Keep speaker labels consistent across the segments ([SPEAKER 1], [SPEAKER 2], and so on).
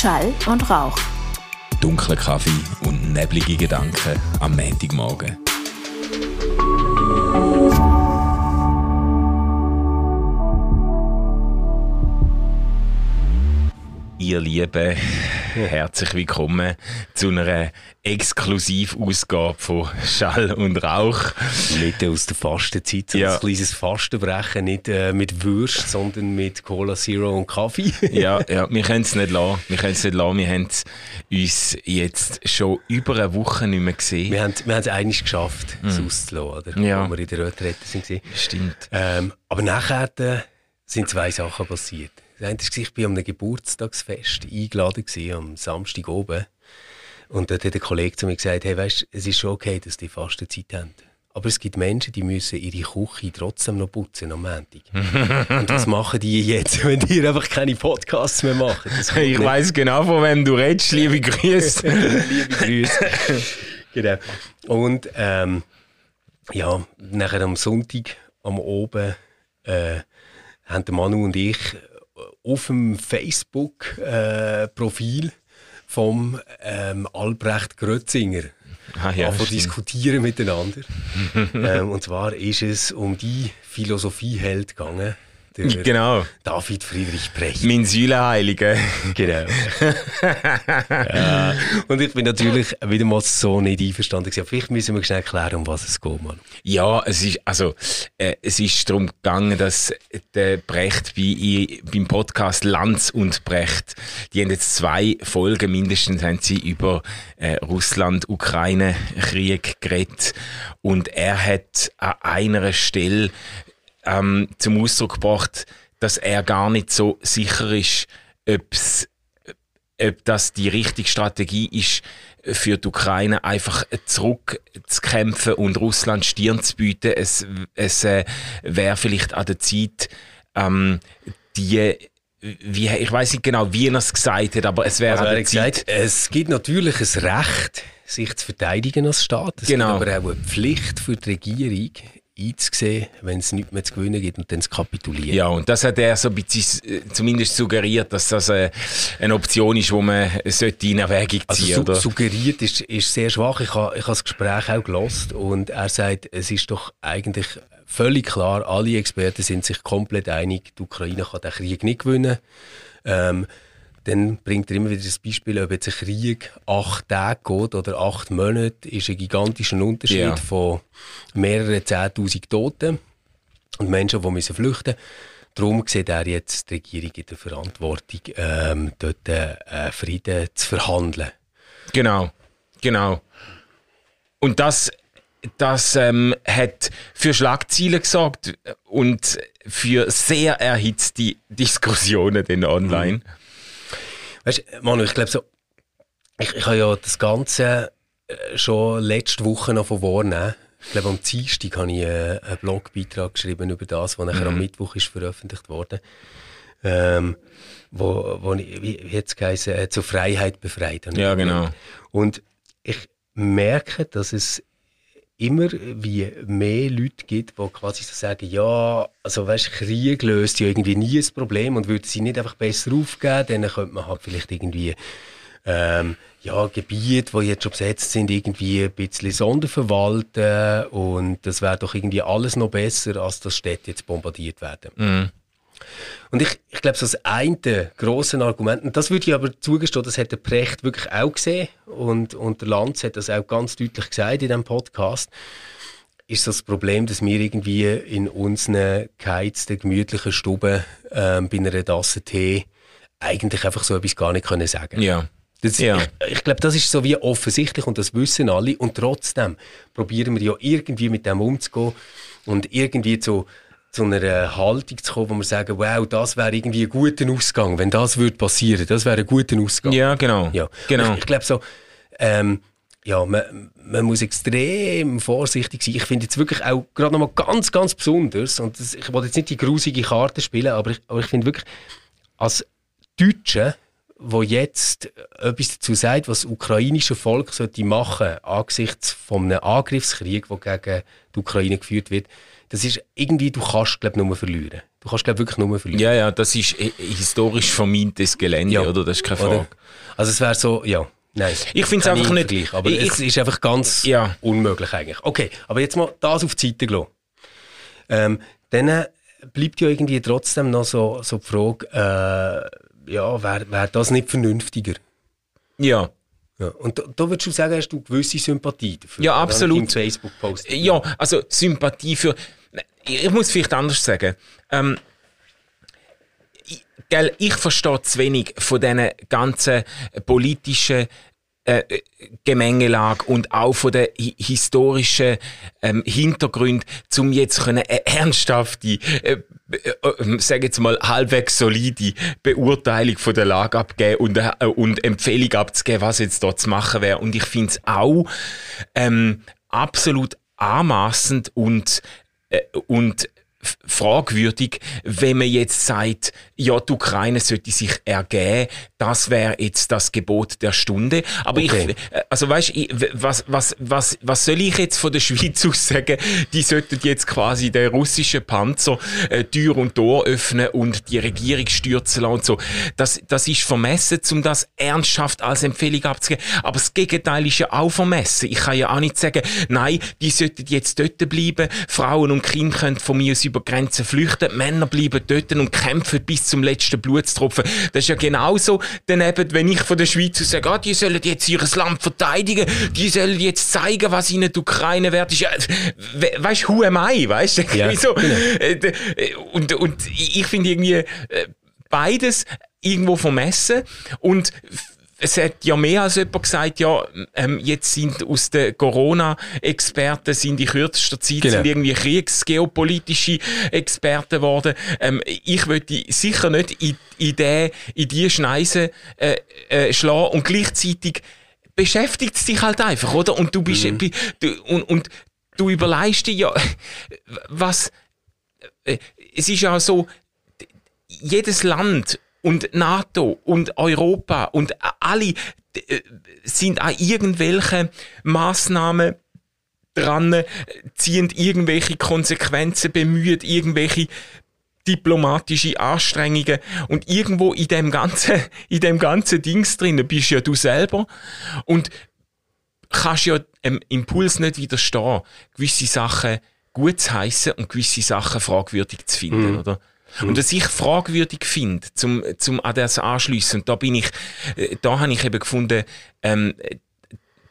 [SPEAKER 1] Schall und Rauch.
[SPEAKER 2] Dunkler Kaffee und neblige Gedanken am Montagmorgen. Ihr Lieben, herzlich willkommen zu einer Exklusivausgabe von Schall und Rauch.
[SPEAKER 3] Mitten aus der Fastenzeit, so
[SPEAKER 2] Ja.
[SPEAKER 3] ein kleines Fastenbrechen, nicht äh, mit Würst, sondern mit Cola Zero und Kaffee.
[SPEAKER 2] Ja, ja, wir können es nicht lassen. Wir können es nicht lassen. Wir haben uns jetzt schon über eine Woche nicht mehr gesehen.
[SPEAKER 3] Wir haben wir haben es eigentlich geschafft, es auszulassen, oder?
[SPEAKER 2] Mhm. Ja.
[SPEAKER 3] Wo wir in der Retrette waren.
[SPEAKER 2] Stimmt.
[SPEAKER 3] Ähm, aber nachher äh, sind zwei Sachen passiert. Das eine ich war an einem Geburtstagsfest eingeladen gewesen, am Samstag oben. Und dort hat ein Kollege zu mir gesagt, hey, weißt, es ist schon okay, dass die Fastenzeit haben. Aber es gibt Menschen, die müssen ihre Küche trotzdem noch putzen am Montag. Und was machen die jetzt, wenn die einfach keine Podcasts mehr machen?
[SPEAKER 2] Ich weiss genau, von wem du redest. Liebe Grüße.
[SPEAKER 3] Liebe Grüße. genau. Und ähm, ja, nachher am Sonntag, am Oben, äh, haben der Manu und ich auf dem Facebook-Profil vom ähm, Albrecht Grötzinger
[SPEAKER 2] Ah, ja, stimmt.
[SPEAKER 3] diskutieren miteinander. ähm, und zwar ist es um die Philosophieheld gegangen, der
[SPEAKER 2] Genau.
[SPEAKER 3] David Friedrich Brecht.
[SPEAKER 2] Mein Säulenheiliger.
[SPEAKER 3] Genau. ja. Und ich bin natürlich wieder mal so nicht einverstanden. gewesen. Vielleicht müssen wir schnell erklären, um was es geht, Mann.
[SPEAKER 2] Ja, es ist, also, äh, es ist darum gegangen, dass der Brecht bei, beim Podcast Lanz und Brecht, die haben jetzt zwei Folgen mindestens, haben sie über äh, Russland-Ukraine-Krieg geredet. Und er hat an einer Stelle ähm, zum Ausdruck gebracht, dass er gar nicht so sicher ist, ob's ob das die richtige Strategie ist, für die Ukraine einfach zurückzukämpfen und Russland Stirn zu bieten. Es, es äh, wäre vielleicht an der Zeit, ähm, die, wie, ich weiß nicht genau, wie er es gesagt hat, aber es wäre
[SPEAKER 3] Also
[SPEAKER 2] an der
[SPEAKER 3] hat
[SPEAKER 2] Zeit.
[SPEAKER 3] gesagt, es gibt natürlich ein Recht, sich zu verteidigen als Staat. Es
[SPEAKER 2] Genau.
[SPEAKER 3] gibt aber auch eine Pflicht für die Regierung, einzusehen, wenn es nichts mehr zu gewinnen gibt und dann zu kapitulieren.
[SPEAKER 2] Ja, und das hat er so ein bisschen äh, zumindest suggeriert, dass das äh, eine Option ist, die man sollte in Erwägung
[SPEAKER 3] Also
[SPEAKER 2] ziehen
[SPEAKER 3] su
[SPEAKER 2] oder?
[SPEAKER 3] suggeriert ist, ist sehr schwach. Ich habe ich ha das Gespräch auch gelost und er sagt, es ist doch eigentlich völlig klar, alle Experten sind sich komplett einig, die Ukraine kann den Krieg nicht gewinnen. Ähm, dann bringt er immer wieder das Beispiel, ob jetzt ein Krieg acht Tage geht oder acht Monate, ist ein gigantischer Unterschied
[SPEAKER 2] Ja.
[SPEAKER 3] von mehreren Zehntausend Toten und Menschen, die müssen flüchten Darum sieht er jetzt die Regierung in der Verantwortung, ähm, dort äh, Frieden zu verhandeln.
[SPEAKER 2] Genau, genau. Und das, das ähm, hat für Schlagzeilen gesorgt und für sehr erhitzte Diskussionen dann online.
[SPEAKER 3] Weißt du, Manu, ich glaube so, ich, ich habe ja das Ganze äh, schon letzte Woche noch von wahrnehmen. Ich glaube, am Dienstag habe ich äh, einen Blogbeitrag geschrieben über das, was nachher am Mittwoch ist veröffentlicht wurde. Ähm, wo, wo ich, wie, wie geheißen, äh, zur Freiheit befreit.
[SPEAKER 2] Ja, genau.
[SPEAKER 3] Und ich merke, dass es immer wie mehr Leute gibt, die quasi so sagen, ja, also weißt, Krieg löst ja irgendwie nie ein Problem und würde sie nicht einfach besser aufgeben, dann könnte man halt vielleicht irgendwie ähm, ja, Gebiete, die jetzt schon besetzt sind, irgendwie ein bisschen sonderverwalten und das wäre doch irgendwie alles noch besser, als dass Städte jetzt bombardiert werden. Und ich, ich glaube, so das eine grosse Argument, und das würde ich aber zugestehen, das hat der Precht wirklich auch gesehen und, und der Lanz hat das auch ganz deutlich gesagt in diesem Podcast, ist das Problem, dass wir irgendwie in unseren geheizten, gemütlichen Stuben ähm, bei einer Tasse Tee eigentlich einfach so etwas gar nicht können sagen
[SPEAKER 2] Ja.
[SPEAKER 3] das,
[SPEAKER 2] Ja.
[SPEAKER 3] Ich, ich glaube, das ist so wie offensichtlich und das wissen alle. Und trotzdem probieren wir ja irgendwie mit dem umzugehen und irgendwie zu, zu einer Haltung zu kommen, wo wir sagen, wow, das wäre irgendwie ein guter Ausgang. Wenn das würde passieren, das wäre ein guter Ausgang.
[SPEAKER 2] Ja, genau.
[SPEAKER 3] Ja.
[SPEAKER 2] genau.
[SPEAKER 3] Ich, ich glaube so, ähm, ja, man, man muss extrem vorsichtig sein. Ich finde jetzt wirklich auch gerade nochmal ganz, ganz besonders, und das, ich wollte jetzt nicht die grusige Karte spielen, aber ich, aber ich finde wirklich, als Deutsche, wo jetzt etwas dazu sagt, was das ukrainische Volk sollte machen angesichts von einem Angriffskrieg, der gegen die Ukraine geführt wird, das ist irgendwie, du kannst, glaube nur verlieren. Du kannst, glaube wirklich nur verlieren.
[SPEAKER 2] Ja, ja, das ist historisch vermintes Gelände,
[SPEAKER 3] Ja.
[SPEAKER 2] oder? Das ist keine Frage.
[SPEAKER 3] Oder? Also es wäre so, ja, nein.
[SPEAKER 2] Ich finde es einfach nicht-
[SPEAKER 3] Vergleich, Aber
[SPEAKER 2] ich-
[SPEAKER 3] es ist einfach ganz
[SPEAKER 2] Ja.
[SPEAKER 3] unmöglich eigentlich. Okay, aber jetzt mal das auf die Seite gelassen. Ähm, dann äh, bleibt ja irgendwie trotzdem noch so, so die Frage, äh, ja, wäre wär das nicht vernünftiger?
[SPEAKER 2] Ja.
[SPEAKER 3] Ja. Und da, da würdest du sagen, hast du gewisse Sympathie dafür?
[SPEAKER 2] Ja, absolut.
[SPEAKER 3] Im Facebook-Post.
[SPEAKER 2] Ja, also Sympathie für. Ich muss vielleicht anders sagen. Ähm, ich, gell, ich verstehe zu wenig von diesen ganzen politischen äh, äh, Gemengelage und auch von den hi historischen ähm, Hintergründen, um jetzt eine ernsthafte, äh, äh, äh, sage jetzt mal halbwegs solide Beurteilung von der Lage abgeben und, äh, und Empfehlung abzugeben, was jetzt dort zu machen wäre. Und ich finde es auch ähm, absolut anmaßend und äh, und f- fragwürdig, wenn man jetzt sagt, ja, die Ukraine sollte sich ergeben, das wäre jetzt das Gebot der Stunde. Aber
[SPEAKER 3] Okay.
[SPEAKER 2] ich, äh, also weißt, ich, was, was, was, was soll ich jetzt von der Schweiz aus sagen? Die sollten jetzt quasi den russischen Panzer äh, Tür und Tor öffnen und die Regierung stürzen lassen und so. Das, das ist vermessen, um das ernsthaft als Empfehlung abzugeben. Aber das Gegenteil ist ja auch vermessen. Ich kann ja auch nicht sagen, nein, die sollten jetzt dort bleiben, Frauen und Kinder können von mir aus über Grenzen flüchten, Männer bleiben dort und kämpfen bis zum letzten Blutstropfen. Das ist ja genauso daneben, wenn ich von der Schweiz aus sage, ah, die sollen jetzt ihr Land verteidigen, die sollen jetzt zeigen, was ihnen die Ukraine wert ist. Ja, we weißt du, who am I, weißt du?
[SPEAKER 3] Ja,
[SPEAKER 2] Wieso?
[SPEAKER 3] genau.
[SPEAKER 2] Äh, äh, Und, und ich finde irgendwie äh, beides irgendwo vermessen und es hat ja mehr als jemand gesagt, ja, ähm, jetzt sind aus den Corona-Experten sind in kürzester Zeit
[SPEAKER 3] Genau.
[SPEAKER 2] sind irgendwie kriegsgeopolitische Experten geworden. Ähm, ich würde sicher nicht in, in, die, in die Schneise äh, äh, schlagen und gleichzeitig beschäftigt es dich halt einfach, oder? Und du bist, bi- du, und, und du überlegst dir ja, was, äh, es ist ja so, jedes Land und NATO und Europa und alle äh, sind an irgendwelchen Maßnahmen dran, äh, ziehen irgendwelche Konsequenzen, bemühen irgendwelche diplomatische Anstrengungen. Und irgendwo in dem ganzen, in dem ganzen Dings drin bist ja du selber. Und kannst ja dem Impuls nicht widerstehen, gewisse Sachen gut zu heissen und gewisse Sachen fragwürdig zu finden, oder? Und was ich fragwürdig finde, zum, zum an das anschliessen, und da bin ich, äh, da habe ich eben gefunden, ähm,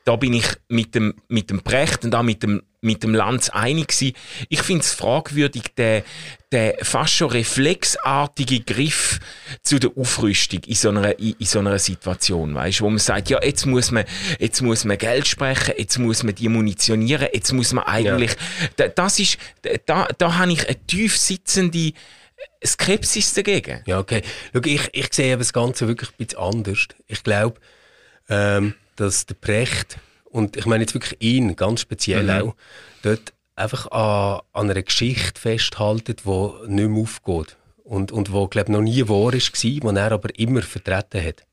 [SPEAKER 2] da bin ich mit dem, mit dem Brecht und auch mit dem, mit dem Lanz einig gewesen. Ich finde es fragwürdig, der, der fast schon reflexartige Griff zu der Aufrüstung in so einer, in, in so einer Situation, weißt, wo man sagt, ja, jetzt muss man, jetzt muss man Geld sprechen, jetzt muss man die munitionieren, jetzt muss man eigentlich, da, das ist, da, da habe ich eine tief sitzende Skepsis dagegen.
[SPEAKER 3] Ja, okay. Schau, ich, ich sehe das Ganze wirklich ein bisschen anders. Ich glaube, ähm, dass der Precht, und ich meine jetzt wirklich ihn ganz speziell
[SPEAKER 2] Mhm.
[SPEAKER 3] auch, dort einfach an, an einer Geschichte festhalten, die nicht mehr aufgeht. Und, und wo, glaube noch nie wahr war, die er aber immer vertreten hat.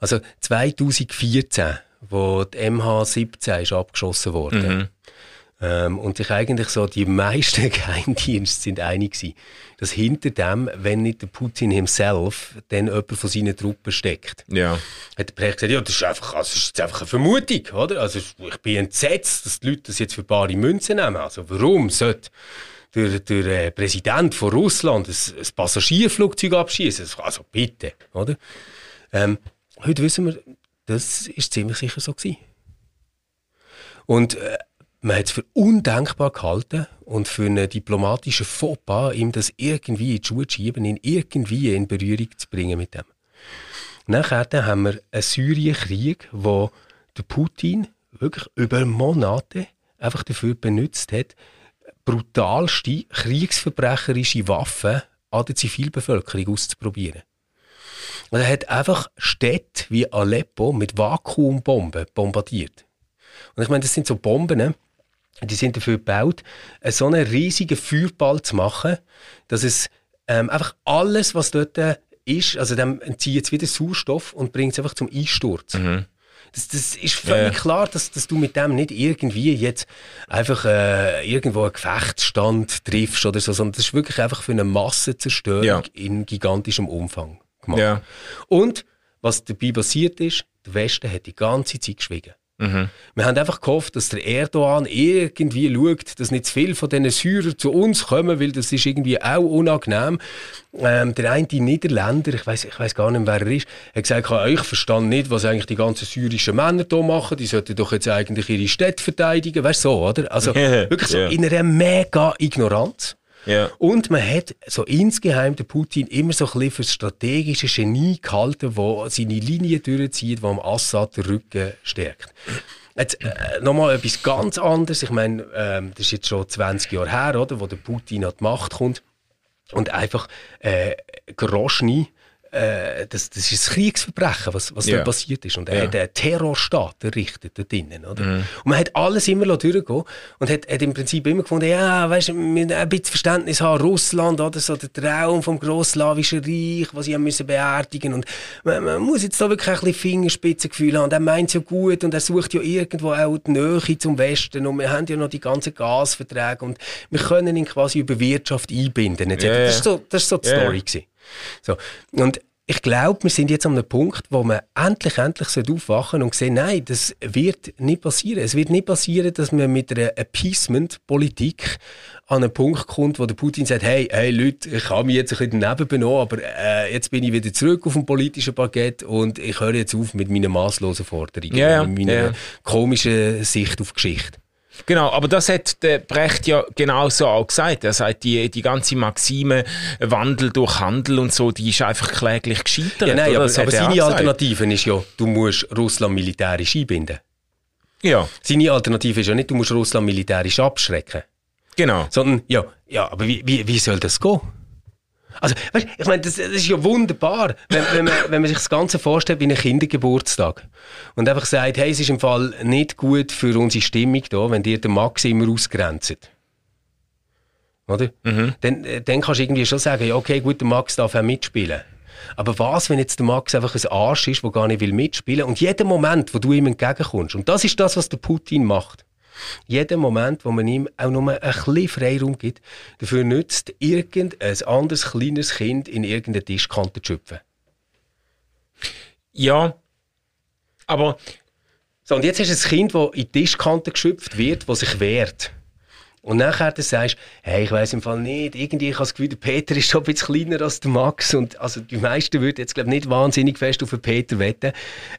[SPEAKER 3] Also 2014, wo die MH17 ist abgeschossen wurde, ähm, und sich eigentlich so die meisten Geheimdienste sind einig gewesen, dass hinter dem, wenn nicht der Putin himself, dann jemand von seinen Truppen steckt.
[SPEAKER 2] Ja.
[SPEAKER 3] Hat der Precht gesagt, ja, das ist einfach, also, das ist jetzt einfach eine Vermutung, oder? Also, ich bin entsetzt, dass die Leute das jetzt für bare Münzen nehmen. Also, warum sollte der, der äh, Präsident von Russland ein, ein Passagierflugzeug abschießen? Also, bitte, oder? Ähm, heute wissen wir, das ist ziemlich sicher so gewesen. Und äh, man hat es für undenkbar gehalten und für einen diplomatischen Fauxpas, ihm das irgendwie in die Schuhe zu schieben, ihn irgendwie in Berührung zu bringen mit dem. Nachher haben wir einen Syrienkrieg, wo der Putin wirklich über Monate einfach dafür benutzt hat, brutalste kriegsverbrecherische Waffen an der Zivilbevölkerung auszuprobieren. Und er hat einfach Städte wie Aleppo mit Vakuumbomben bombardiert. Und ich meine, das sind so Bomben, ne? Die sind dafür gebaut, äh, so einen riesigen Feuerball zu machen, dass es ähm, einfach alles, was dort äh, ist, also dem entzieht es wieder Sauerstoff und bringt es einfach zum Einsturz. Das, das ist völlig ja. klar, dass, dass du mit dem nicht irgendwie jetzt einfach äh, irgendwo einen Gefechtsstand triffst oder so, sondern das ist wirklich einfach für eine Massenzerstörung ja. in gigantischem Umfang gemacht. Ja. Und was dabei passiert ist, der Westen hat die ganze Zeit geschwiegen. Mhm. Wir haben einfach gehofft, dass der Erdogan irgendwie schaut, dass nicht zu viele von diesen Syrern zu uns kommen, weil das ist irgendwie auch unangenehm. Ähm, der eine Niederländer, ich weiß ich weiß gar nicht, wer er ist, hat gesagt, ich verstehe nicht, was eigentlich die ganzen syrischen Männer hier machen. Die sollten doch jetzt eigentlich ihre Städte verteidigen. Weißt du so, oder? Also wirklich so yeah. in einer mega Ignoranz. Yeah. Und man hat so insgeheim den Putin immer so ein bisschen für das strategische Genie gehalten, wo seine Linie durchzieht, am Assad den Rücken stärkt. Jetzt äh, nochmal etwas ganz anderes. Ich meine, ähm, das ist jetzt schon 20 Jahre her, oder, wo der Putin an die Macht kommt und einfach äh, Groschny äh, das, das ist ein Kriegsverbrechen, was, was yeah. da passiert ist. Und er ja. hat einen Terrorstaat errichtet dort drinnen. Oder? Mm. Und man hat alles immer durchgehen und hat, hat im Prinzip immer gefunden, ja, weißt du, ein bisschen Verständnis haben, Russland, oder so der Traum vom grossslawischen Reich, was sie haben müssen beerdigen Und man, man, muss jetzt da wirklich ein bisschen Fingerspitzengefühl haben. Und er meint es ja gut und er sucht ja irgendwo auch die Nähe zum Westen. Und wir haben ja noch die ganzen Gasverträge und wir können ihn quasi über Wirtschaft einbinden. Yeah. Das war so, das ist so die yeah. Story. Gewesen. So. Und ich glaube, wir sind jetzt an einem Punkt, wo man endlich, endlich aufwachen und sehen, nein, das wird nicht passieren. Es wird nicht passieren, dass man mit einer Appeasement-Politik an einen Punkt kommt, wo der Putin sagt, hey, hey Leute, ich habe mich jetzt ein bisschen daneben benommen, aber äh, jetzt bin ich wieder zurück auf dem politischen Parkett und ich höre jetzt auf mit meinen maßlosen Forderungen, yeah, mit meiner yeah. komischen Sicht auf Geschichte.
[SPEAKER 2] Genau, aber das hat der Brecht ja genauso auch gesagt. Er sagt, die, die ganze Maxime Wandel durch Handel und so, die ist einfach kläglich gescheitert.
[SPEAKER 3] Ja, nein, aber, aber seine Alternative ist ja, du musst Russland militärisch einbinden. Ja. Seine Alternative ist ja nicht, du musst Russland militärisch abschrecken.
[SPEAKER 2] Genau.
[SPEAKER 3] Sondern, ja, ja aber wie, wie, wie soll das gehen? Also, weißt, ich meine, das, das, ist ja wunderbar, wenn, wenn, man, wenn man sich das Ganze vorstellt wie einen Kindergeburtstag und einfach sagt, hey, es ist im Fall nicht gut für unsere Stimmung da, wenn dir der Max immer ausgrenzt. Oder? Mhm. Dann, dann kannst du irgendwie schon sagen, ja, okay, gut, der Max darf auch mitspielen. Aber was, wenn jetzt der Max einfach ein Arsch ist, der gar nicht will mitspielen und jeden Moment, wo du ihm entgegenkommst, und das ist das, was der Putin macht, jeden Moment, wo man ihm auch nur ein bisschen Freiraum gibt, dafür nützt, irgendein anderes kleines Kind in irgendeine Tischkante zu schöpfen.
[SPEAKER 2] Ja, aber...
[SPEAKER 3] So, und jetzt hast du ein Kind, das in die Tischkante geschöpft wird, das sich wehrt. Und nachher dann sagst du, hey, ich weiß im Fall nicht, irgendwie, ich habe das Gefühl, der Peter ist schon ein bisschen kleiner als der Max und also die meisten würden jetzt glaube nicht wahnsinnig fest auf den Peter wetten.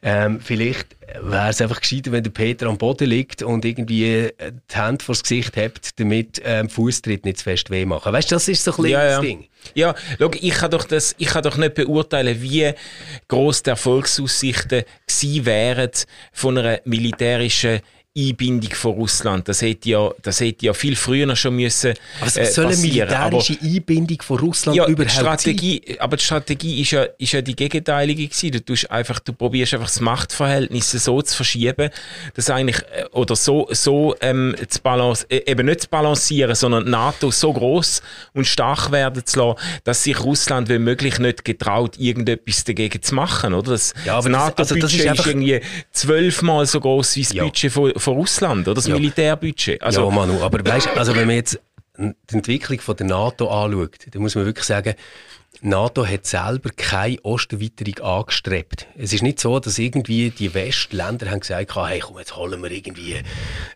[SPEAKER 3] Ähm, vielleicht wäre es einfach gescheiter, wenn der Peter am Boden liegt und irgendwie äh, die Hand vor das Gesicht hebt, damit ähm, Fußtritt nicht zu fest weh machen. Weißt du, das ist so ein bisschen
[SPEAKER 2] ja,
[SPEAKER 3] das
[SPEAKER 2] ja.
[SPEAKER 3] Ding.
[SPEAKER 2] Ja, schau, ich kann doch das, ich kann doch nicht beurteilen, wie groß die Erfolgsaussichten gewesen wären von einer militärischen Einbindung von Russland. Das hätte ja, das hätte ja viel früher schon müssen.
[SPEAKER 3] Also, was soll eine militärische aber, Einbindung von Russland ja, überhaupt
[SPEAKER 2] Strategie, sein? Aber die Strategie ist ja, ist ja die gegenteilige gewesen. Du, tust einfach, du probierst einfach das Machtverhältnis so zu verschieben, dass eigentlich, äh, oder so, so ähm, zu balance, äh, eben nicht zu balancieren, sondern NATO so groß und stark werden zu lassen, dass sich Russland wenn möglich nicht getraut, irgendetwas dagegen zu machen. Oder? Das, ja, aber das also ist, ist, irgendwie zwölfmal so groß wie das ja. Budget von, von Russland, oder? Das ja. Militärbudget.
[SPEAKER 3] Also, ja, Manu, aber weißt, also wenn man jetzt die Entwicklung von der NATO anschaut, dann muss man wirklich sagen, NATO hat selber keine Osterweiterung angestrebt. Es ist nicht so, dass irgendwie die Westländer haben gesagt haben, hey, komm, jetzt holen wir irgendwie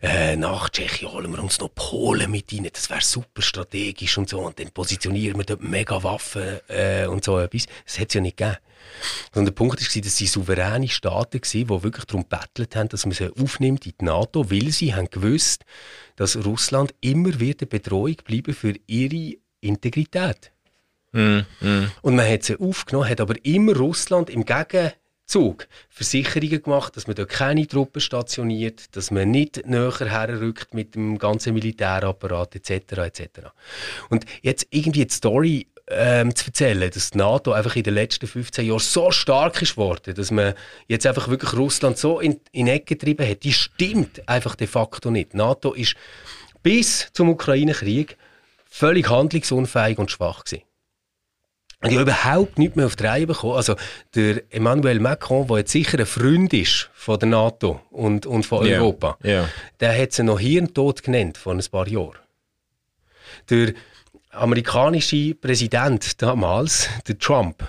[SPEAKER 3] äh, nach Tschechien, holen wir uns noch Polen mit rein, das wäre super strategisch und so, und dann positionieren wir dort mega Waffen äh, und so etwas. Das hat es ja nicht gegeben. Und der Punkt war, dass sie souveräne Staaten waren, die wirklich darum bettelt haben, dass man sie aufnimmt in die NATO, weil sie haben gewusst, dass Russland immer wieder Bedrohung bleiben für ihre Integrität. Mm, mm. Und man hat sie aufgenommen, hat aber immer Russland im Gegenzug Versicherungen gemacht, dass man dort keine Truppen stationiert, dass man nicht näher herrückt mit dem ganzen Militärapparat etc. etc. Und jetzt irgendwie die Story ähm, zu erzählen, dass die NATO einfach in den letzten 15 Jahren so stark ist worden, dass man jetzt einfach wirklich Russland so in, in Ecke getrieben hat, die stimmt einfach de facto nicht. Die NATO ist bis zum Ukraine-Krieg völlig handlungsunfähig und schwach gewesen. Und ich habe überhaupt nichts mehr auf die Reihe bekommen. Also, der Emmanuel Macron, der jetzt sicher ein Freund ist von der NATO und, und von
[SPEAKER 2] Ja,
[SPEAKER 3] Europa,
[SPEAKER 2] ja.
[SPEAKER 3] der hat sie noch Hirntod genannt vor ein paar Jahren. Der amerikanische Präsident damals, der Trump,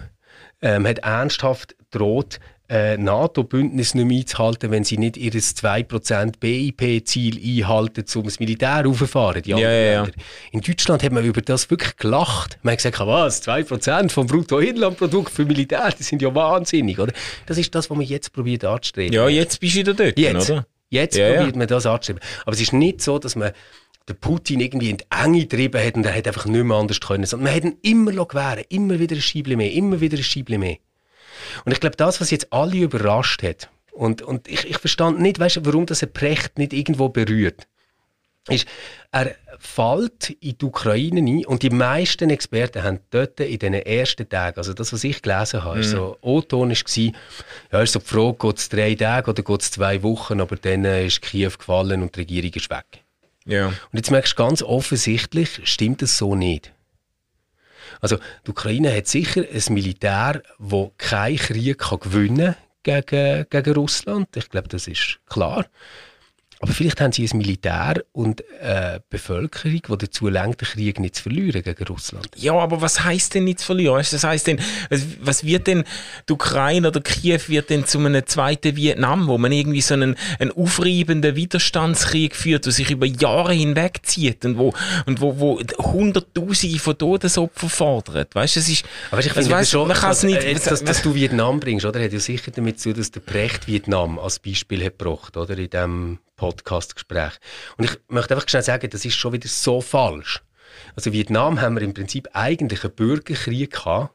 [SPEAKER 3] ähm, hat ernsthaft droht, äh, NATO-Bündnis nicht mehr einzuhalten, wenn sie nicht ihr 2% BIP-Ziel einhalten, um das Militär aufzufahren.
[SPEAKER 2] Ja, ja, ja.
[SPEAKER 3] In Deutschland hat man über das wirklich gelacht. Man hat gesagt, was, 2% vom Bruttoinlandprodukt für Militär, das sind ja wahnsinnig, oder? Das ist das, was man jetzt probiert anzustreben.
[SPEAKER 2] Ja, jetzt bist du wieder dort,
[SPEAKER 3] Jetzt,
[SPEAKER 2] oder?
[SPEAKER 3] jetzt
[SPEAKER 2] Ja,
[SPEAKER 3] probiert man das anzustreben. Aber es ist nicht so, dass man den Putin irgendwie in die Enge getrieben hat und er hat einfach nicht mehr anders können. Sondern man hat ihn immer gewähren, immer wieder ein Scheibchen mehr, immer wieder ein Scheibchen mehr. Und ich glaube, das, was jetzt alle überrascht hat, und, und ich, ich verstand nicht, weißt, warum das ein Precht nicht irgendwo berührt, ist, er fällt in die Ukraine ein und die meisten Experten haben dort in den ersten Tagen, also das, was ich gelesen habe, ist so, O-Ton war, ja, ist so die Frage, geht es drei Tage oder geht es zwei Wochen, aber dann äh, ist Kiew gefallen und die Regierung ist weg.
[SPEAKER 2] Ja.
[SPEAKER 3] Und jetzt merkst du ganz offensichtlich, stimmt das so nicht. Also die Ukraine hat sicher ein Militär, das keinen Krieg kann gewinnen gegen, gegen Russland. Ich glaube, das ist klar. Aber vielleicht haben sie ein Militär und eine Bevölkerung, die dazu lenkt, den Krieg nicht zu verlieren gegen Russland.
[SPEAKER 2] Ja, aber was heißt denn nicht zu verlieren? Das heißt denn, was- wird denn die Ukraine oder Kiew wird denn zu einem zweiten Vietnam, wo man irgendwie so einen, einen aufreibenden Widerstandskrieg führt, der sich über Jahre hinweg zieht und wo, und wo, wo Hunderttausende von Todesopfern fordert. Weißt du, es ist,
[SPEAKER 3] Aber ich
[SPEAKER 2] also,
[SPEAKER 3] finde
[SPEAKER 2] weißt,
[SPEAKER 3] schon,
[SPEAKER 2] man kann es nicht,
[SPEAKER 3] äh, jetzt, dass, dass du Vietnam bringst, oder? Hat ja sicher damit zu tun, dass der Precht Vietnam als Beispiel hat gebracht, oder? In diesem Podcast-Gespräch. Und ich möchte einfach schnell sagen, das ist schon wieder so falsch. Also Vietnam haben wir im Prinzip eigentlich einen Bürgerkrieg gehabt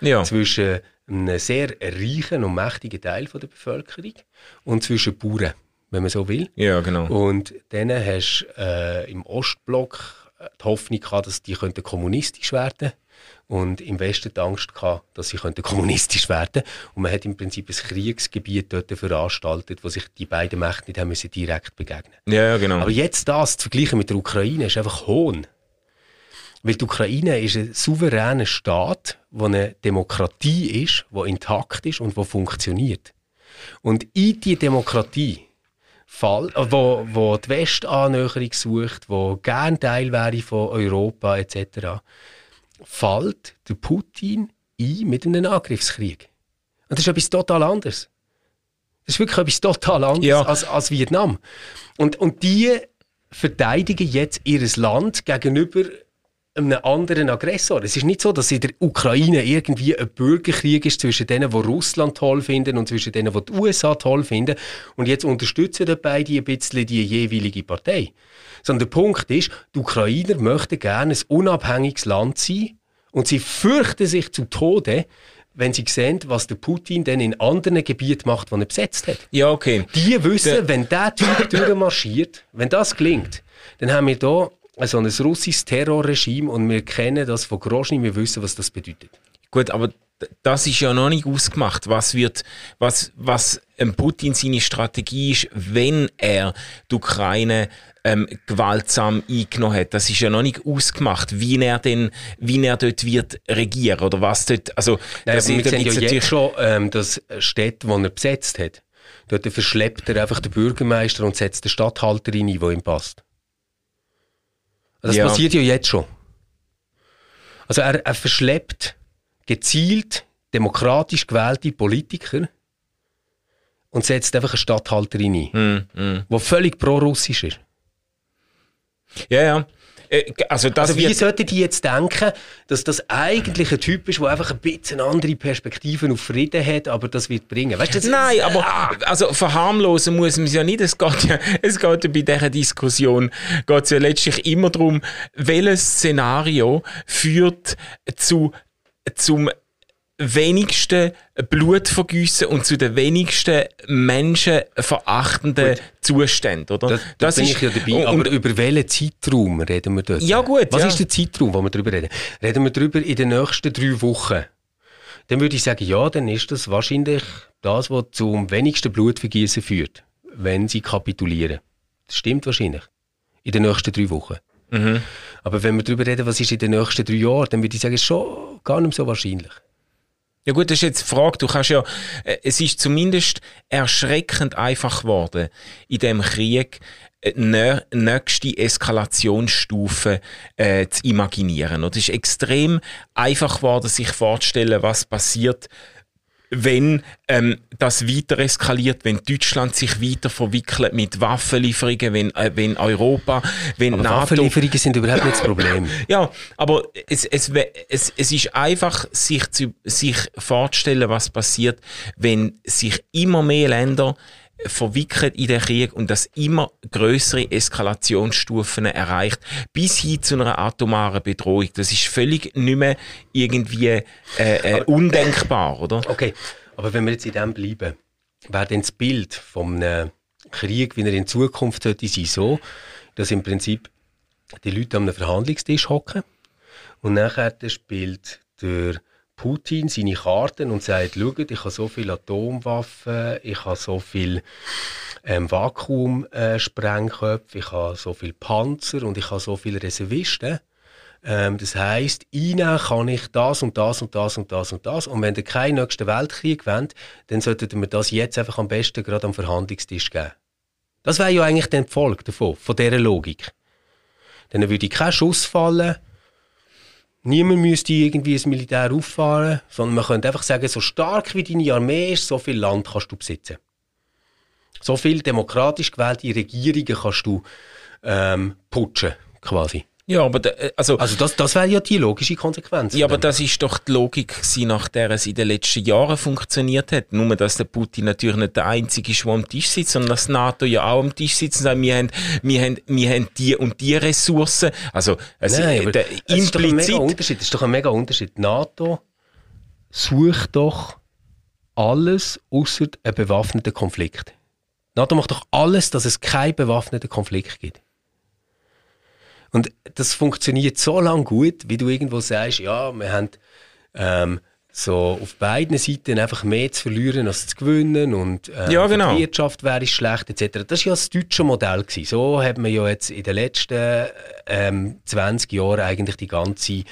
[SPEAKER 2] ja.
[SPEAKER 3] zwischen einem sehr reichen und mächtigen Teil von der Bevölkerung und zwischen Bauern, wenn man so will.
[SPEAKER 2] ja, genau.
[SPEAKER 3] Und dann hast du äh, im Ostblock äh, die Hoffnung gehabt, dass die könnten kommunistisch werden und im Westen die Angst gehabt, dass sie könnten kommunistisch werden und man hat im Prinzip ein Kriegsgebiet dort veranstaltet, wo sich die beiden Mächte nicht haben müssen direkt begegnen.
[SPEAKER 2] Ja, ja, genau.
[SPEAKER 3] Aber jetzt das zu vergleichen mit der Ukraine ist einfach Hohn. Weil die Ukraine ist ein souveräner Staat, wo eine Demokratie ist, wo intakt ist und wo funktioniert. Und in die Demokratie, fall, äh, wo, wo die Westannäherung sucht, wo gern Teil wäre von Europa etc., fällt der Putin ein mit einem Angriffskrieg. Und das ist etwas total anderes. Das ist wirklich etwas total anderes
[SPEAKER 2] Ja.
[SPEAKER 3] als, als Vietnam. Und, und die verteidigen jetzt ihr Land gegenüber einem anderen Aggressor. Es ist nicht so, dass in der Ukraine irgendwie ein Bürgerkrieg ist zwischen denen, die Russland toll finden und zwischen denen, die die USA toll finden. Und jetzt unterstützen beide ein bisschen die jeweilige Partei. Sondern der Punkt ist, die Ukrainer möchten gerne ein unabhängiges Land sein und sie fürchten sich zu Tode, wenn sie sehen, was der Putin denn in anderen Gebieten macht, die er besetzt hat.
[SPEAKER 2] ja, okay.
[SPEAKER 3] Die wissen,
[SPEAKER 2] Der-
[SPEAKER 3] wenn der Typ durchmarschiert, wenn das gelingt, dann haben wir hier so ein russisches Terrorregime und wir kennen das von Grozny, wir wissen, was das bedeutet.
[SPEAKER 2] Gut, aber das ist ja noch nicht ausgemacht. Was wird, was, was Putin seine Strategie ist, wenn er die Ukraine ähm, gewaltsam eingenommen hat. Das ist ja noch nicht ausgemacht, wie er denn, wie er dort wird regieren oder was dort, also,
[SPEAKER 3] Nein,
[SPEAKER 2] das ist-
[SPEAKER 3] ja jetzt schon, ähm, dass Städte, die er besetzt hat, dort verschleppt er einfach den Bürgermeister und setzt den Stadthalter rein, der ihm passt. Das
[SPEAKER 2] Ja.
[SPEAKER 3] passiert ja jetzt schon. Also er, er verschleppt gezielt demokratisch gewählte Politiker und setzt einfach einen Stadthalter rein,
[SPEAKER 2] Hm, hm.
[SPEAKER 3] der völlig pro-russisch ist.
[SPEAKER 2] Ja, ja. Äh, Also
[SPEAKER 3] Also wie sollten die jetzt denken, dass das eigentlich ein Typ ist, der einfach ein bisschen andere Perspektiven auf Frieden hat, aber das wird bringen? Weißt du, das-
[SPEAKER 2] Nein, aber also verharmlosen muss man es ja nicht. Es geht ja, es geht ja bei dieser Diskussion geht's ja letztlich immer darum, welches Szenario führt zu, zum wenigsten Blutvergüssen und zu den wenigsten menschenverachtenden Zuständen, oder?
[SPEAKER 3] Das, das bin ich ja dabei. aber über welchen Zeitraum reden wir dort?
[SPEAKER 2] Ja, gut,
[SPEAKER 3] Was
[SPEAKER 2] ja.
[SPEAKER 3] ist der Zeitraum, wo wir darüber reden? Reden wir darüber in den nächsten drei Wochen? Dann würde ich sagen, ja, dann ist das wahrscheinlich das, was zum wenigsten Blutvergießen führt, wenn sie kapitulieren. Das stimmt wahrscheinlich. In den nächsten drei Wochen. Mhm. Aber wenn wir darüber reden, was ist in den nächsten drei Jahren, dann würde ich sagen, ist schon gar nicht so wahrscheinlich.
[SPEAKER 2] Ja gut, das ist jetzt die Frage. Du kannst ja, äh, es ist zumindest erschreckend einfach geworden, in dem Krieg eine äh, nächste Eskalationsstufe äh, zu imaginieren. Und es ist extrem einfach geworden, sich vorzustellen, was passiert, wenn ähm, das weiter eskaliert, wenn Deutschland sich weiter verwickelt mit Waffenlieferungen, wenn, äh, wenn Europa, wenn
[SPEAKER 3] aber
[SPEAKER 2] NATO...
[SPEAKER 3] Waffenlieferungen sind überhaupt nicht das Problem.
[SPEAKER 2] ja, aber es, es, es, es ist einfach, sich, zu, sich vorzustellen, was passiert, wenn sich immer mehr Länder verwickelt in den Krieg und das immer größere Eskalationsstufen erreicht, bis hin zu einer atomaren Bedrohung. Das ist völlig nicht mehr irgendwie äh, äh, undenkbar, oder?
[SPEAKER 3] Okay, aber wenn wir jetzt in dem bleiben, wäre denn das Bild vom Krieg, wie er in Zukunft sollte sein, so, dass im Prinzip die Leute am Verhandlungstisch hocken und nachher spielt der Putin seine Karten und sagt, schaut, ich habe so viele Atomwaffen, ich habe so viele ähm, Vakuumsprengköpfe, äh, ich habe so viele Panzer und ich habe so viele Reservisten. Ähm, das heißt, ihnen kann ich das und das und das und das und das. Und wenn ihr keinen nächsten Weltkrieg wollt, dann solltet ihr mir das jetzt einfach am besten gerade am Verhandlungstisch geben. Das wäre ja eigentlich der Erfolg davon, von dieser Logik. Dann würde kein Schuss fallen, Niemand müsste irgendwie das Militär auffahren, sondern man könnte einfach sagen, so stark wie deine Armee ist, so viel Land kannst du besitzen. So viel demokratisch gewählte Regierungen kannst du ähm, putschen, quasi.
[SPEAKER 2] Ja, aber da, äh, also,
[SPEAKER 3] also das, das wäre ja die logische Konsequenz.
[SPEAKER 2] Ja, aber das ist doch die Logik, nach der es in den letzten Jahren funktioniert hat. Nur, dass der Putin natürlich nicht der Einzige ist, der am Tisch sitzt, sondern dass NATO ja auch am Tisch sitzt und sagt, wir haben, wir haben, wir haben die und die Ressourcen. Also,
[SPEAKER 3] also Nein, aber der, es ist doch ein mega Unterschied. Es ist doch ein mega Unterschied. NATO sucht doch alles außer einen bewaffneten Konflikt. NATO macht doch alles, dass es keinen bewaffneten Konflikt gibt. Und das funktioniert so lange gut, wie du irgendwo sagst, ja, wir haben ähm, so auf beiden Seiten einfach mehr zu verlieren als zu gewinnen und ähm,
[SPEAKER 2] ja, genau.
[SPEAKER 3] die Wirtschaft wäre schlecht etc. Das war ja das deutsche Modell. Gewesen. So hat man ja jetzt in den letzten ähm, 20 Jahren eigentlich die ganze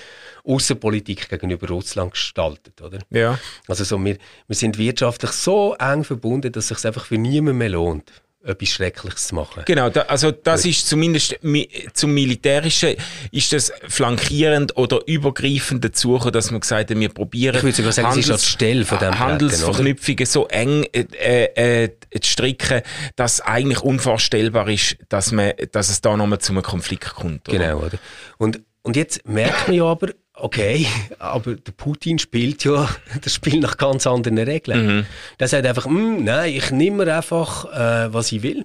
[SPEAKER 3] Außenpolitik gegenüber Russland gestaltet, oder?
[SPEAKER 2] Ja.
[SPEAKER 3] Also so, wir, wir sind wirtschaftlich so eng verbunden, dass es sich einfach für niemanden mehr lohnt etwas Schreckliches zu machen.
[SPEAKER 2] Genau, da, also das ist zumindest mi, zum Militärischen ist das flankierend oder übergreifend dazu, dass man gesagt hat, wir probieren
[SPEAKER 3] ich würde sogar sagen, Handels, ist Stelle von dem
[SPEAKER 2] Handelsverknüpfungen so eng äh, äh, zu stricken, dass eigentlich unvorstellbar ist, dass, man, dass es da nochmal zu einem Konflikt kommt.
[SPEAKER 3] Oder? Genau, oder? Und, und jetzt merkt man ja aber, okay, aber der Putin spielt ja das Spiel nach ganz anderen Regeln. Mhm. Der sagt einfach, hm, nein, ich nehme einfach, äh, was ich will.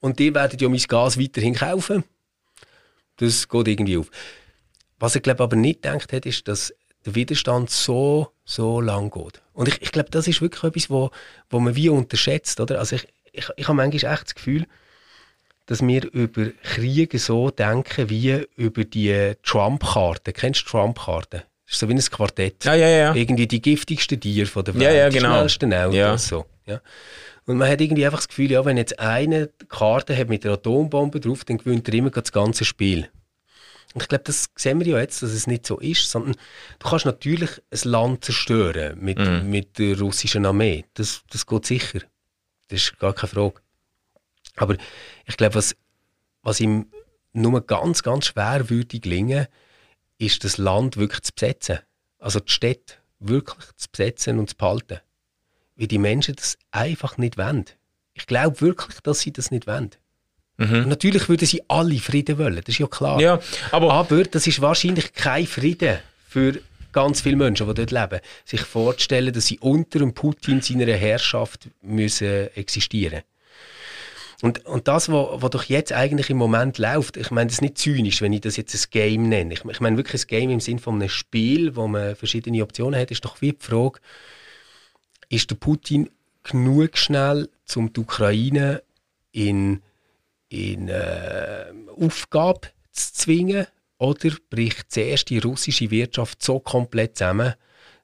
[SPEAKER 3] Und die werden ja mein Gas weiterhin kaufen. Das geht irgendwie auf. Was er, glaube aber nicht gedacht hat, ist, dass der Widerstand so, so lang geht. Und ich, ich glaube, das ist wirklich etwas, wo, wo man wie unterschätzt. Oder? Also ich, ich, ich habe manchmal echt das Gefühl, dass wir über Kriege so denken wie über die Trump-Karte. Kennst du Trump-Karte? Das ist so wie ein Quartett.
[SPEAKER 2] Ja, ja, ja.
[SPEAKER 3] Irgendwie die giftigsten Tiere von der Welt.
[SPEAKER 2] Ja, ja, genau.
[SPEAKER 3] Die schnellsten Autos. Ja. So. Ja. Und man hat irgendwie einfach das Gefühl, ja, wenn jetzt eine Karte hat mit der Atombombe drauf, dann gewinnt er immer das ganze Spiel. Und ich glaube, das sehen wir ja jetzt, dass es nicht so ist, sondern du kannst natürlich ein Land zerstören mit, mm. mit der russischen Armee. Das, das geht sicher. Das ist gar keine Frage. Aber ich glaube, was, was ihm nur ganz, ganz schwer würde gelingen, ist das Land wirklich zu besetzen. Also die Städte wirklich zu besetzen und zu behalten. Weil die Menschen das einfach nicht wollen. Ich glaube wirklich, dass sie das nicht wollen. Mhm. natürlich würden sie alle Frieden wollen, das ist ja klar.
[SPEAKER 2] Ja, aber,
[SPEAKER 3] aber das ist wahrscheinlich kein Frieden für ganz viele Menschen, die dort leben, sich vorzustellen, dass sie unter dem Putin seiner Herrschaft müssen existieren müssen. Und, und das, was, was doch jetzt eigentlich im Moment läuft, ich meine das ist nicht zynisch, wenn ich das jetzt ein Game nenne. Ich, ich meine wirklich ein Game im Sinne von einem Spiel, wo man verschiedene Optionen hat, ist doch wie die Frage, ist der Putin genug schnell, um die Ukraine in, in äh, Aufgabe zu zwingen? Oder bricht zuerst die russische Wirtschaft so komplett zusammen,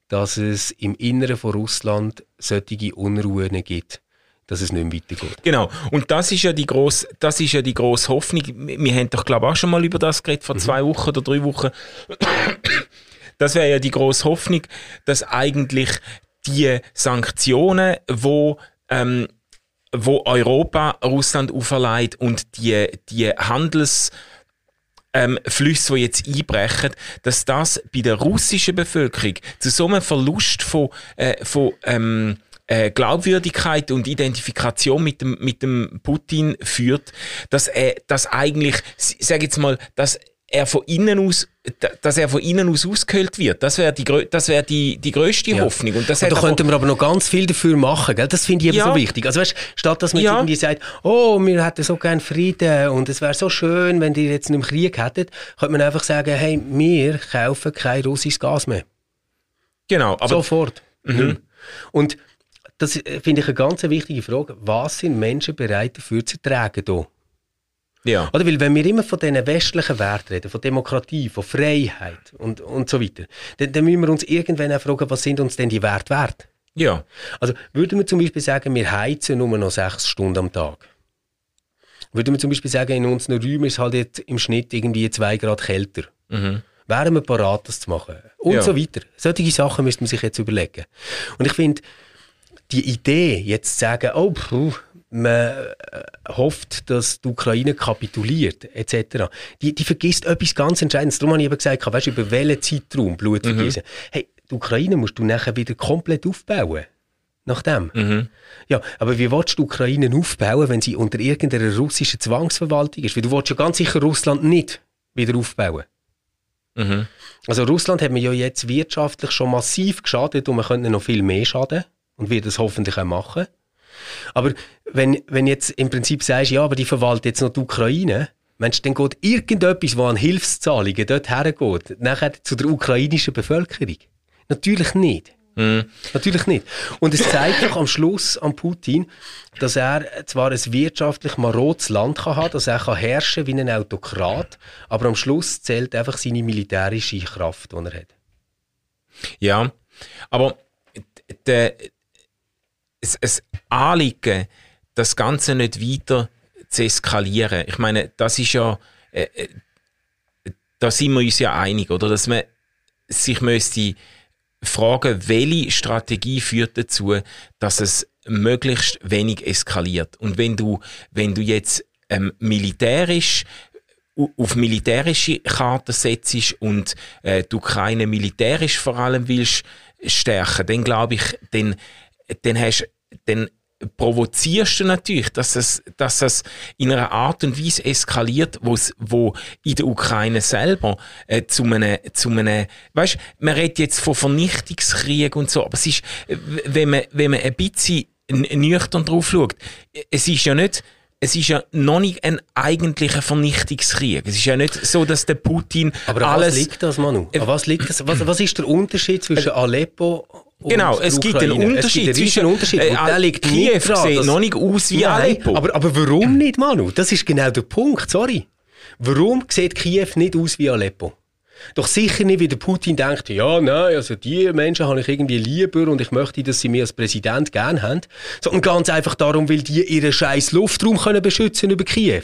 [SPEAKER 3] dass es im Inneren von Russland solche Unruhen gibt? Dass es nicht mehr weitergeht.
[SPEAKER 2] Genau. Und das ist ja die grosse, das ist ja die grosse Hoffnung. Wir haben doch, glaube ich, auch schon mal über das geredet, vor mhm. zwei Wochen oder drei Wochen. Das wäre ja die grosse Hoffnung, dass eigentlich die Sanktionen, wo ähm, wo Europa Russland auferlegt und die, die Handels ähm, Flüsse, die jetzt einbrechen, dass das bei der russischen Bevölkerung zu so einem Verlust von, äh, von ähm, äh, Glaubwürdigkeit und Identifikation mit dem, mit dem Putin führt, dass er, dass eigentlich, sag jetzt mal, dass er von innen aus, dass er von innen aus ausgehöhlt wird. Das wäre die, das wär die, die grösste ja. Hoffnung. Und, das
[SPEAKER 3] und da könnten wir aber noch ganz viel dafür machen. Gell? Das finde ich ja. so wichtig. Also weißt, statt dass man ja. irgendwie sagt, oh, wir hätten so gerne Frieden und es wäre so schön, wenn die jetzt nicht Krieg hätten, könnte man einfach sagen, hey, wir kaufen kein russisches Gas mehr.
[SPEAKER 2] Genau.
[SPEAKER 3] Sofort. Mhm. Und das äh, finde ich eine ganz wichtige Frage. Was sind Menschen bereit dafür zu tragen hier? Ja. Oder weil wenn wir immer von diesen westlichen Werten reden, von Demokratie, von Freiheit und, und so weiter, dann, dann müssen wir uns irgendwann auch fragen, was sind uns denn die Werte wert?
[SPEAKER 2] Ja.
[SPEAKER 3] Also würden wir zum Beispiel sagen, wir heizen nur noch sechs Stunden am Tag. Würden wir zum Beispiel sagen, in unseren Räumen ist halt jetzt im Schnitt irgendwie zwei Grad kälter. Mhm. Wären wir parat, das zu machen? Und ja. so weiter. Solche Sachen müsste man sich jetzt überlegen. Und ich finde, die Idee, jetzt zu sagen, oh, puh, man äh, hofft, dass die Ukraine kapituliert, etc., die, die vergisst etwas ganz Entscheidendes. Darum habe ich eben gesagt, weißt, über welchen Zeitraum Blut mhm. vergießen. Hey, die Ukraine musst du nachher wieder komplett aufbauen. Nach dem. Mhm. Ja, aber wie willst du die Ukraine aufbauen, wenn sie unter irgendeiner russischen Zwangsverwaltung ist? Weil du willst ja ganz sicher Russland nicht wieder aufbauen. Mhm. Also Russland hat mir ja jetzt wirtschaftlich schon massiv geschadet und man könnte noch viel mehr schaden und wird es hoffentlich auch machen. Aber wenn, wenn jetzt im Prinzip sagst, ja, aber die verwaltet jetzt noch die Ukraine, Mensch, dann geht irgendetwas, was an Hilfszahlungen dort hergeht, nachher zu der ukrainischen Bevölkerung. Natürlich nicht. Mhm. Natürlich nicht. Und es zeigt doch am Schluss an Putin, dass er zwar ein wirtschaftlich marodes Land kann haben, dass er kann herrschen wie ein Autokrat, aber am Schluss zählt einfach seine militärische Kraft, die er hat.
[SPEAKER 2] Ja, aber der, es Anliegen, das Ganze nicht weiter zu eskalieren. Ich meine, das ist ja, äh, äh, da sind wir uns ja einig, oder? Dass man sich müsste fragen, welche Strategie führt dazu, dass es möglichst wenig eskaliert. Und wenn du, wenn du jetzt ähm, militärisch auf militärische Karten setzt und äh, du keine militärisch vor allem willst stärken, dann glaube ich, dann, dann hast, dann provozierst du natürlich, dass es, dass es in einer Art und Weise eskaliert, wo in der Ukraine selber äh, zu einem, zu einem, weißt, man redet jetzt von Vernichtungskrieg und so, aber es ist, wenn man, wenn man ein bisschen nüchtern drauf schaut, es ist ja nicht, es ist ja noch nicht ein eigentlicher Vernichtungskrieg. Es ist ja nicht so, dass der Putin
[SPEAKER 3] Aber
[SPEAKER 2] alles...
[SPEAKER 3] was liegt das, Manu? Äh, was, liegt das? Was, was ist der Unterschied zwischen Aleppo
[SPEAKER 2] Genau, es gibt einen Unterschied gibt zwischen
[SPEAKER 3] Unterschied. Äh, der liegt Kiew
[SPEAKER 2] sieht noch nicht aus wie Nein, Aleppo.
[SPEAKER 3] Aber, aber warum nicht, Manu? Das ist genau der Punkt, sorry. Warum sieht Kiew nicht aus wie Aleppo? Doch sicher nicht, wie der Putin denkt, ja, nein, also die Menschen habe ich irgendwie lieber und ich möchte, dass sie mich als Präsident gern haben. Sondern ganz einfach darum, weil die ihren scheiß Luftraum können beschützen über Kiew.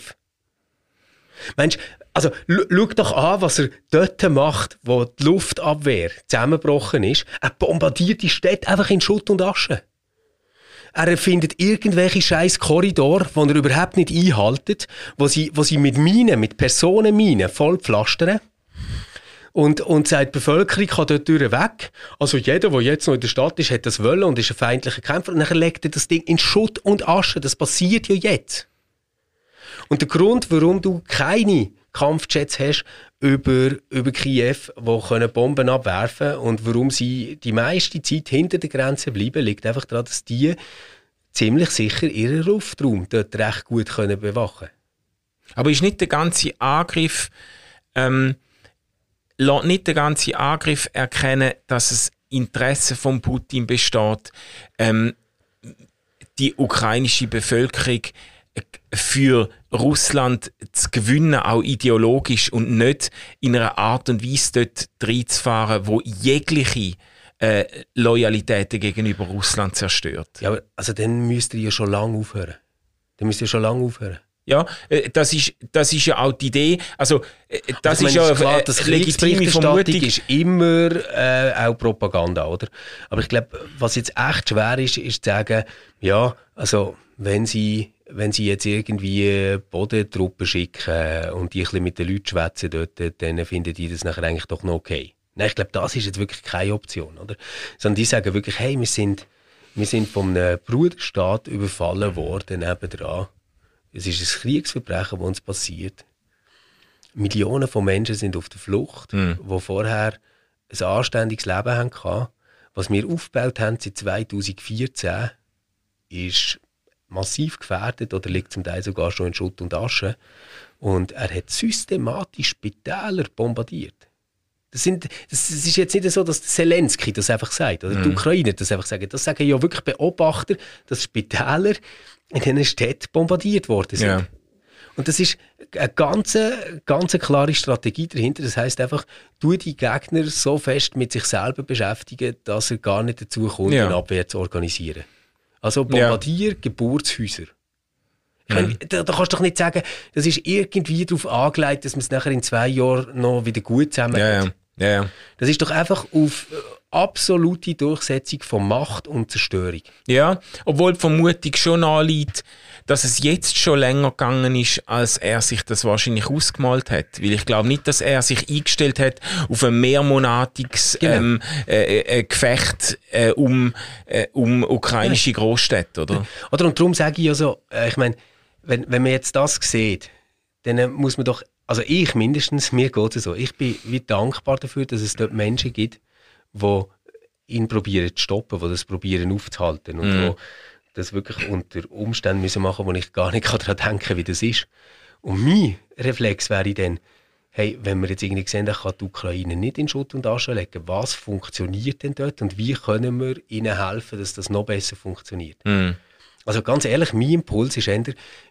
[SPEAKER 3] Mensch, also schau doch an, was er dort macht, wo die Luftabwehr zusammengebrochen ist. Er bombardiert die Städte einfach in Schutt und Asche. Er erfindet irgendwelche scheiß Korridore, die er überhaupt nicht einhaltet, wo sie, wo sie mit Minen, mit Personenminen voll pflastern. Und, und sagt, die Bevölkerung kann dort weg. Also jeder, der jetzt noch in der Stadt ist, hat das wollen und ist ein feindlicher Kämpfer. Und dann legt er das Ding in Schutt und Asche. Das passiert ja jetzt. Und der Grund, warum du keine Kampfjets hast über, über Kiew, die Bomben abwerfen können. Und warum sie die meiste Zeit hinter der Grenze bleiben, liegt einfach daran, dass die ziemlich sicher ihren Luftraum dort recht gut können bewachen können.
[SPEAKER 2] Aber ist nicht der ganze Angriff, ähm, nicht der ganze Angriff erkennen, dass es Interesse von Putin besteht, ähm, die ukrainische Bevölkerung für Russland zu gewinnen, auch ideologisch und nicht in einer Art und Weise dort reinzufahren, wo jegliche äh, Loyalitäten gegenüber Russland zerstört.
[SPEAKER 3] Ja, aber also dann müsst ihr ja schon lange aufhören. Dann müsst ihr schon lange aufhören.
[SPEAKER 2] Ja, äh, das ist, das ist ja auch die Idee. Also, äh, das
[SPEAKER 3] Also,
[SPEAKER 2] ist
[SPEAKER 3] ich meine,
[SPEAKER 2] ja
[SPEAKER 3] ist klar,
[SPEAKER 2] eine
[SPEAKER 3] dass
[SPEAKER 2] legitime Vermutung.
[SPEAKER 3] ist immer äh, auch Propaganda, oder? Aber ich glaube, was jetzt echt schwer ist, ist zu sagen, ja, also wenn sie, wenn sie jetzt irgendwie Bodentruppen schicken und die ein mit den Leuten schwätzen dort, dann finden die das nachher eigentlich doch noch okay. Nein, ich glaube, das ist jetzt wirklich keine Option, oder? Sondern die sagen wirklich, hey, wir sind, wir sind von einem Bruderstaat überfallen worden, nebendran. Es ist ein Kriegsverbrechen, das uns passiert. Millionen von Menschen sind auf der Flucht, die vorher ein anständiges Leben hatten. Was wir aufgebaut haben seit 2014, ist massiv gefährdet oder liegt zum Teil sogar schon in Schutt und Asche. Und er hat systematisch Spitäler bombardiert. Das, sind, das, ist jetzt nicht so, dass Zelensky das einfach sagt oder die Ukraine das einfach sagen. Das sagen ja wirklich Beobachter, dass Spitäler in diesen Städten bombardiert worden sind.
[SPEAKER 2] Ja.
[SPEAKER 3] Und das ist eine ganz, ganz klare Strategie dahinter. Das heißt einfach, du die Gegner so fest mit sich selber beschäftigen, dass er gar nicht dazu kommt,
[SPEAKER 2] Ja.
[SPEAKER 3] eine Abwehr zu organisieren. Also bombardier Geburtshäuser. Ich meine, da, da kannst du doch nicht sagen, das ist irgendwie darauf angelegt, dass man es nachher in zwei Jahren noch wieder gut zusammen
[SPEAKER 2] Ja, ja. Ja, ja.
[SPEAKER 3] Das ist doch einfach auf äh, absolute Durchsetzung von Macht und Zerstörung.
[SPEAKER 2] Ja, obwohl die Vermutung schon anliegt, dass es jetzt schon länger gegangen ist, als er sich das wahrscheinlich ausgemalt hat. Weil ich glaube nicht, dass er sich eingestellt hat auf ein mehrmonatiges
[SPEAKER 3] Genau.
[SPEAKER 2] ähm, äh, äh, Gefecht äh, um, äh, um ukrainische Großstädte, oder?
[SPEAKER 3] Oder und darum sage ich ja so, äh, ich meine, wenn, wenn man jetzt das sieht, dann äh, muss man doch, also ich mindestens, mir geht es so, ich bin wie dankbar dafür, dass es dort Menschen gibt, die ihn probieren zu stoppen, die das probieren aufzuhalten und
[SPEAKER 2] Mhm.
[SPEAKER 3] wo das wirklich unter Umständen müssen machen, wo ich gar nicht daran denken wie das ist. Und mein Reflex wäre dann, hey, wenn wir jetzt irgendwie sehen, dann kann die Ukraine nicht in Schutt und Asche legen, was funktioniert denn dort und wie können wir ihnen helfen, dass das noch besser funktioniert?
[SPEAKER 2] Mhm.
[SPEAKER 3] Also ganz ehrlich, mein Impuls ist eher,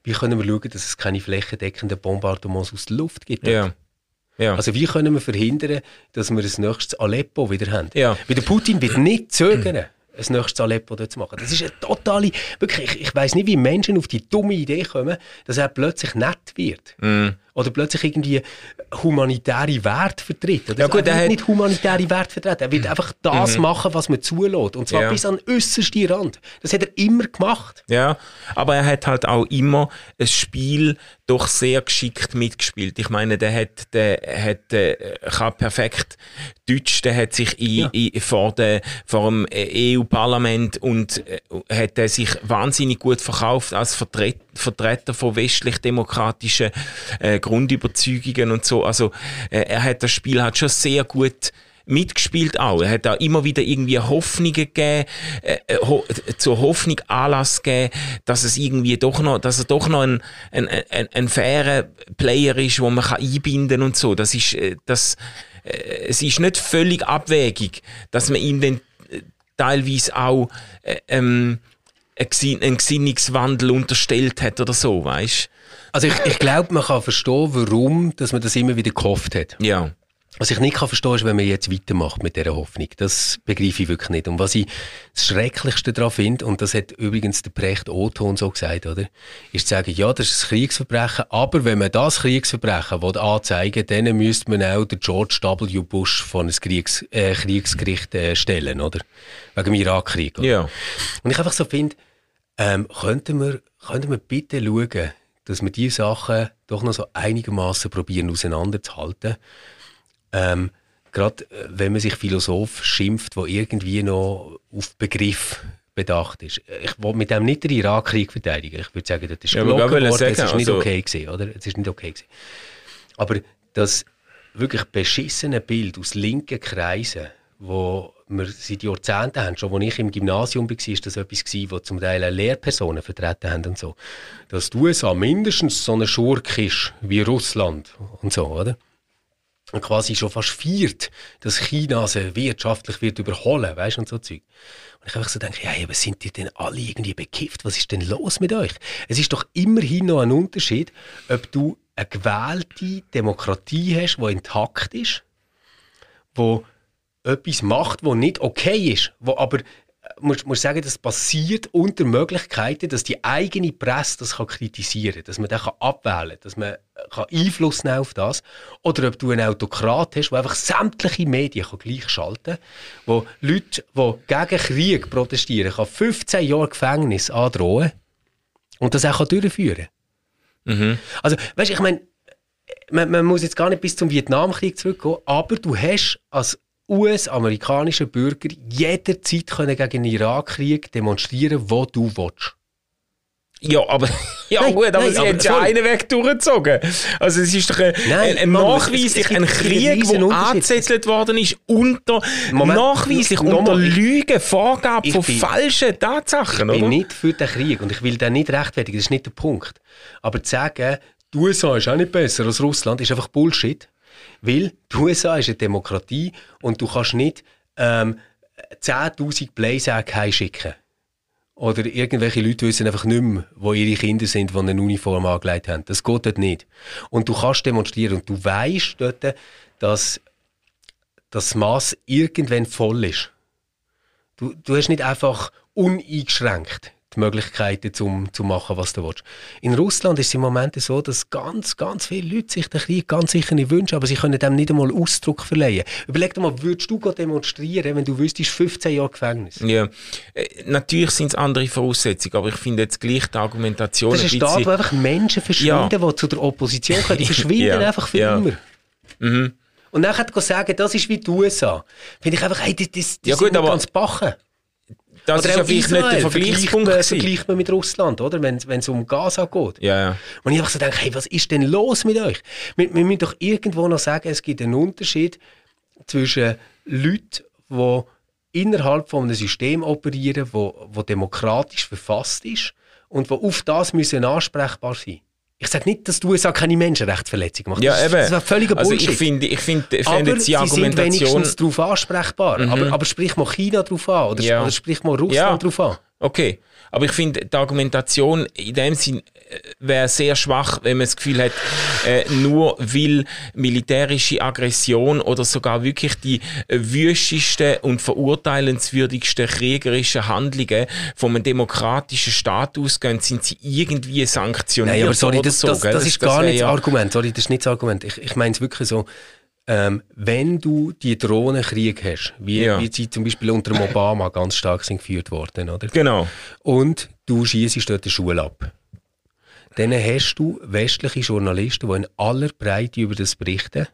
[SPEAKER 3] wie können wir schauen, dass es keine flächendeckenden Bombardements aus der Luft gibt.
[SPEAKER 2] Ja. Ja.
[SPEAKER 3] Also wie können wir verhindern, dass wir das nächste Aleppo wieder haben?
[SPEAKER 2] Ja.
[SPEAKER 3] Weil der Putin wird nicht zögern, ein nächstes Aleppo dort zu machen. Das ist eine totale, wirklich, ich, ich weiß nicht, wie Menschen auf die dumme Idee kommen, dass er plötzlich nett wird.
[SPEAKER 2] Mhm.
[SPEAKER 3] Oder plötzlich irgendwie humanitäre Werte vertritt. Oder
[SPEAKER 2] Ja, gut,
[SPEAKER 3] er wird
[SPEAKER 2] hat-
[SPEAKER 3] nicht humanitäre Werte vertreten. Er wird einfach das machen, was man zulässt. Und zwar
[SPEAKER 2] Ja.
[SPEAKER 3] bis an den äußersten Rand. Das hat er immer gemacht.
[SPEAKER 2] Ja, aber er hat halt auch immer ein Spiel doch sehr geschickt mitgespielt. Ich meine, der hat, der hat, äh, kann perfekt Deutsch, der hat sich in,
[SPEAKER 3] Ja.
[SPEAKER 2] in, vor, der, vor dem EU-Parlament und äh, hat er sich wahnsinnig gut verkauft als Vertret, Vertreter von westlich-demokratischen äh, Grundüberzeugungen und so. Also äh, er hat das Spiel halt schon sehr gut mitgespielt auch. Er hat da immer wieder irgendwie Hoffnungen gegeben, äh, äh, ho zur Hoffnung Anlass gegeben, dass es irgendwie doch noch, dass er doch noch ein, ein, ein, ein fairer Player ist, wo man kann einbinden und so. Das ist, äh, das, äh, es ist nicht völlig abwegig, dass man ihm dann äh, teilweise auch äh, ähm, einen Gesinn- einen Gesinnungswandel unterstellt hat oder so, weißt?
[SPEAKER 3] Also ich, ich glaube, man kann verstehen, warum dass man das immer wieder gehofft hat.
[SPEAKER 2] Ja.
[SPEAKER 3] Was ich nicht kann verstehen ist, wenn man jetzt weitermacht mit dieser Hoffnung. Das begreife ich wirklich nicht. Und was ich das Schrecklichste daran finde, und das hat übrigens der Precht Otto so gesagt, oder? Ist zu sagen, ja, das ist ein Kriegsverbrechen, aber wenn man das Kriegsverbrechen will anzeigen will, dann müsste man auch den George W. Bush vor ein Kriegs, äh, Kriegsgericht äh, stellen, oder? Wegen dem Irakkrieg. Oder?
[SPEAKER 2] Ja.
[SPEAKER 3] Und ich einfach so finde, ähm, könnten, wir, könnten wir bitte schauen, dass wir diese Sachen doch noch so einigermaßen probieren auseinanderzuhalten. Ähm, Gerade äh, wenn man sich Philosoph schimpft, wo irgendwie noch auf Begriff bedacht ist. Ich will mit dem nicht den Irakkrieg verteidigen. Ich würde sagen, das ist
[SPEAKER 2] Ja, aber
[SPEAKER 3] gelogen
[SPEAKER 2] ich wollte
[SPEAKER 3] worden, es
[SPEAKER 2] sagen,
[SPEAKER 3] ist nicht
[SPEAKER 2] also-
[SPEAKER 3] okay gewesen, oder? Es ist nicht okay gewesen. Aber das wirklich beschissene Bild aus linken Kreisen, wo wir seit Jahrzehnten haben, schon als ich im Gymnasium war, ist das etwas gewesen, wo zum Teil auch Lehrpersonen vertreten haben und so. Dass die USA mindestens so eine Schurk ist wie Russland und so, oder? Und quasi schon fast feiert, dass China sie wirtschaftlich wird überholen, weißt du, und so Zeug. Und ich einfach so denke, ja, aber sind die denn alle irgendwie bekifft? Was ist denn los mit euch? Es ist doch immerhin noch ein Unterschied, ob du eine gewählte Demokratie hast, die intakt ist, wo etwas macht, was nicht okay ist, wo aber muss, muss sagen, das passiert unter Möglichkeiten, dass die eigene Presse das kann kritisieren kann, dass man das kann abwählen kann, dass man kann Einfluss nehmen auf das. Oder ob du einen Autokrat hast, der einfach sämtliche Medien kann gleich schalten kann, wo Leute, die gegen Krieg protestieren, kann 15 Jahre Gefängnis androhen und das auch durchführen kann. Mhm. Also, weißt du, ich meine, man, man, muss jetzt gar nicht bis zum Vietnamkrieg zurückgehen, aber du hast als US-amerikanischer Bürger jederzeit können gegen den Irakkrieg demonstrieren, wo du willst.
[SPEAKER 2] Ja, aber, ja nein, gut, aber nein, sie haben ja einen Weg durchgezogen. Also es ist doch ein, nein, ein, ein nachweislich ein Krieg, der angezettelt worden ist, unter, Moment, nachweislich unter Lügen, Vorgaben von bin, falschen Tatsachen,
[SPEAKER 3] Ich
[SPEAKER 2] bin
[SPEAKER 3] nicht für den Krieg und ich will den nicht rechtfertigen, das ist nicht der Punkt. Aber zu sagen, die USA ist auch nicht besser als Russland, ist einfach Bullshit. Weil die USA ist eine Demokratie und du kannst nicht ähm, 10.000 Blaysack heimschicken. Oder irgendwelche Leute wissen einfach nicht mehr, wo ihre Kinder sind, die eine Uniform angelegt haben. Das geht dort nicht. Und du kannst demonstrieren und du weißt dort, dass das Maß irgendwann voll ist. Du, du hast nicht einfach uneingeschränkt die Möglichkeiten zum, zu machen, was du willst. In Russland ist es im Moment so, dass ganz, ganz viele Leute sich den Krieg ganz sicher nicht wünschen, aber sie können dem nicht einmal Ausdruck verleihen. Überleg dir mal, würdest du demonstrieren, wenn du wüsstest, 15 Jahre Gefängnis?
[SPEAKER 2] Ja, äh, natürlich sind es andere Voraussetzungen, aber ich finde jetzt gleich die Argumentation
[SPEAKER 3] Das ist ein Staat, wo einfach Menschen verschwinden, ja. die zu der Opposition können. Die verschwinden ja. einfach für ja. immer. Mhm. Und dann hat er sagen, das ist wie die USA. Finde ich einfach, hey, das, das, das ja, gut, aber, ganz bachen.
[SPEAKER 2] Das oder ist ja vielleicht nicht der Vergleichspunkt.
[SPEAKER 3] Vergleicht man mit Russland, oder? Wenn es um Gaza geht.
[SPEAKER 2] Ja, ja.
[SPEAKER 3] Und ich einfach so denke, hey, was ist denn los mit euch? Wir, wir müssen doch irgendwo noch sagen, es gibt einen Unterschied zwischen Leuten, die innerhalb von einem System operieren, wo, wo demokratisch verfasst ist und wo auf das müssen ansprechbar sein. Ich sage nicht, dass die USA keine Menschenrechtsverletzungen macht.
[SPEAKER 2] Ja, eben.
[SPEAKER 3] Das ist völliger
[SPEAKER 2] also ich finde, ich finde, ich finde
[SPEAKER 3] die Argumentation... sie sind wenigstens darauf ansprechbar. Mhm. Aber, aber sprich mal China darauf an oder, ja. oder sprich mal Russland ja. darauf an.
[SPEAKER 2] Okay, aber ich finde, die Argumentation in dem Sinn äh, wäre sehr schwach, wenn man das Gefühl hat, äh, nur weil militärische Aggression oder sogar wirklich die äh, wüstesten und verurteilenswürdigsten kriegerischen Handlungen von einem demokratischen Staat ausgehen, sind sie irgendwie sanktioniert Nein,
[SPEAKER 3] aber sorry, das, das, das, das, ist gar nicht das Argument. Sorry, das ist nicht das Argument. Ich, ich meine es wirklich so, ähm, wenn du die Drohnenkrieg hast, wie, ja. wie sie zum Beispiel unter dem Obama ganz stark sind geführt worden, oder?
[SPEAKER 2] Genau.
[SPEAKER 3] Und du schießt dort die Schule ab. Dann hast du westliche Journalisten, die in aller Breite über das berichten.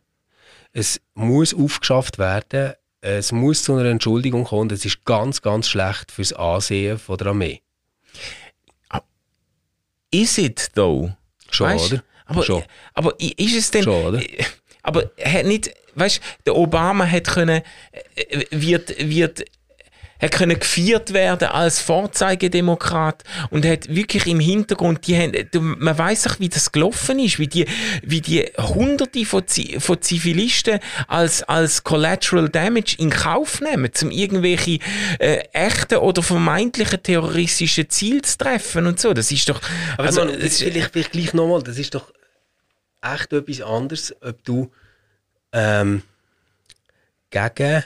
[SPEAKER 3] Es muss aufgeschafft werden, es muss zu einer Entschuldigung kommen. Das ist ganz, ganz schlecht fürs Ansehen von der Armee.
[SPEAKER 2] Ist es though?
[SPEAKER 3] Schon, weißt? oder?
[SPEAKER 2] Aber,
[SPEAKER 3] Schon.
[SPEAKER 2] aber ist es denn...
[SPEAKER 3] Schon, oder?
[SPEAKER 2] Aber hat nicht, weißt, der Obama hat können, äh, wird, wird, hat können gefeiert werden als Vorzeigedemokrat und hat wirklich im Hintergrund, die haben, man weiß auch, wie das gelaufen ist, wie die, wie die Hunderte von, von Zivilisten als, als Collateral Damage in Kauf nehmen, um irgendwelche äh, echten oder vermeintlichen terroristischen Ziele zu treffen und so. Das ist doch,
[SPEAKER 3] also, man, das, vielleicht, vielleicht gleich nochmal, das ist doch echt etwas anderes, ob du ähm, gegen,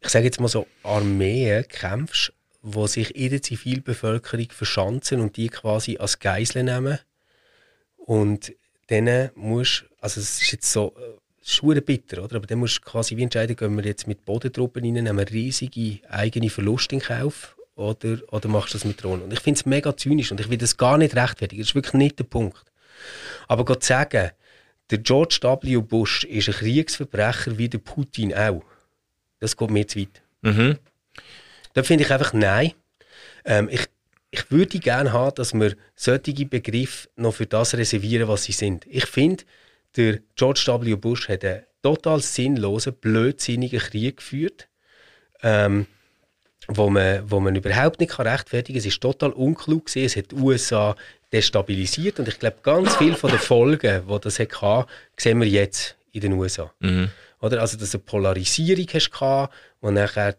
[SPEAKER 3] ich sage jetzt mal so, Armeen kämpfst, wo sich in der Zivilbevölkerung verschanzen und die quasi als Geisel nehmen. Und dann musst also es ist jetzt so, schwer bitter, oder? Aber dann musst du quasi wie entscheiden, gehen wir jetzt mit Bodentruppen rein, nehmen riesige eigene Verluste in Kauf oder, oder machst du das mit Drohnen? Und ich finde es mega zynisch und ich will das gar nicht rechtfertigen. Das ist wirklich nicht der Punkt. Aber Gott sagen, der George W. Bush ist ein Kriegsverbrecher wie der Putin auch. Das geht mir zu weit. Mhm. Da finde ich einfach, nein. Ähm, ich, ich würde gerne haben, dass wir solche Begriffe noch für das reservieren, was sie sind. Ich finde, der George W. Bush hat einen total sinnlosen, blödsinnigen Krieg geführt. Ähm, wo man, wo man überhaupt nicht rechtfertigen kann. Es ist total unklug gewesen. Es hat die USA destabilisiert und ich glaube, ganz viele von den Folgen, die das hatte, sehen wir jetzt in den USA. Mhm. Oder? Also, dass du eine Polarisierung hast gehabt, die nachher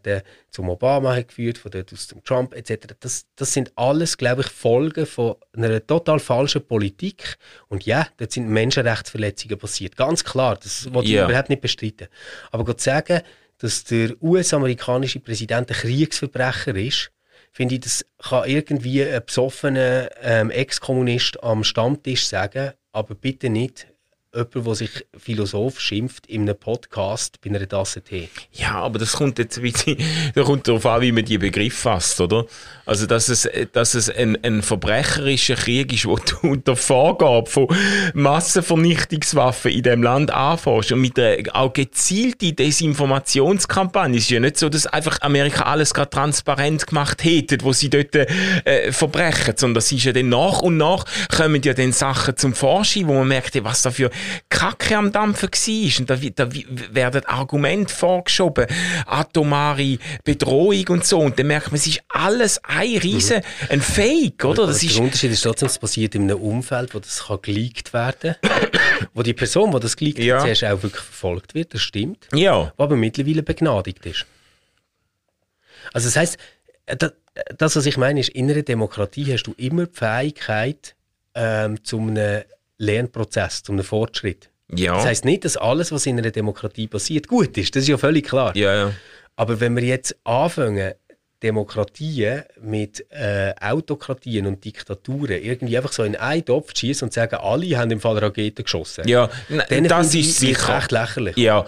[SPEAKER 3] zum Obama hat geführt, von dort aus zum Trump etc. Das, das sind alles, glaube ich, Folgen von einer total falschen Politik. Und ja, dort sind Menschenrechtsverletzungen passiert. Ganz klar, das wollte ich
[SPEAKER 2] Ja.
[SPEAKER 3] überhaupt nicht bestreiten. Aber Gott sagen, dass der US-amerikanische Präsident ein Kriegsverbrecher ist, finde ich, das kann irgendwie ein besoffener ähm, Ex-Kommunist am Stammtisch sagen, aber bitte nicht jemand, der sich Philosoph schimpft in einem Podcast bei einer Tasse Tee.
[SPEAKER 2] Ja, aber das kommt jetzt bisschen, da kommt darauf an, wie man die Begriffe fasst, oder? Also, dass es, dass es ein, ein verbrecherischer Krieg ist, wo du unter Vorgabe von Massenvernichtungswaffen in dem Land anfährst und mit einer auch gezielten Desinformationskampagne. Es ist ja nicht so, dass einfach Amerika alles gerade transparent gemacht hätte, wo sie dort äh, verbrechen, sondern es ist ja dann nach und nach kommen ja dann Sachen zum Vorschein, wo man merkt, was da für Kacke am Dampfen war. Und da, da werden Argumente vorgeschoben, atomare Bedrohung und so. Und dann merkt man, es ist alles ein riesen, ein Fake, oder? Das
[SPEAKER 3] Aber
[SPEAKER 2] ist,
[SPEAKER 3] der Unterschied ist trotzdem, es passiert in einem Umfeld, wo das kann geleakt werden kann. wo die Person, die das geleakt
[SPEAKER 2] Ja.
[SPEAKER 3] hat, zuerst auch wirklich verfolgt wird, das stimmt.
[SPEAKER 2] ja.
[SPEAKER 3] die aber mittlerweile begnadigt ist. Also das heißt, das, das, was ich meine, ist, in einer Demokratie hast du immer die Fähigkeit ähm, zu einem Lernprozess, zu einem Fortschritt.
[SPEAKER 2] Ja.
[SPEAKER 3] Das heißt nicht, dass alles, was in einer Demokratie passiert, gut ist. Das ist ja völlig klar.
[SPEAKER 2] ja, ja.
[SPEAKER 3] Aber wenn wir jetzt anfangen, Demokratien mit äh, Autokratien und Diktaturen irgendwie einfach so in einen Topf zu schießen und sagen, alle haben im Fall Raketen geschossen.
[SPEAKER 2] Ja,
[SPEAKER 3] Dann
[SPEAKER 2] das ist sicher.
[SPEAKER 3] recht lächerlich.
[SPEAKER 2] Ja,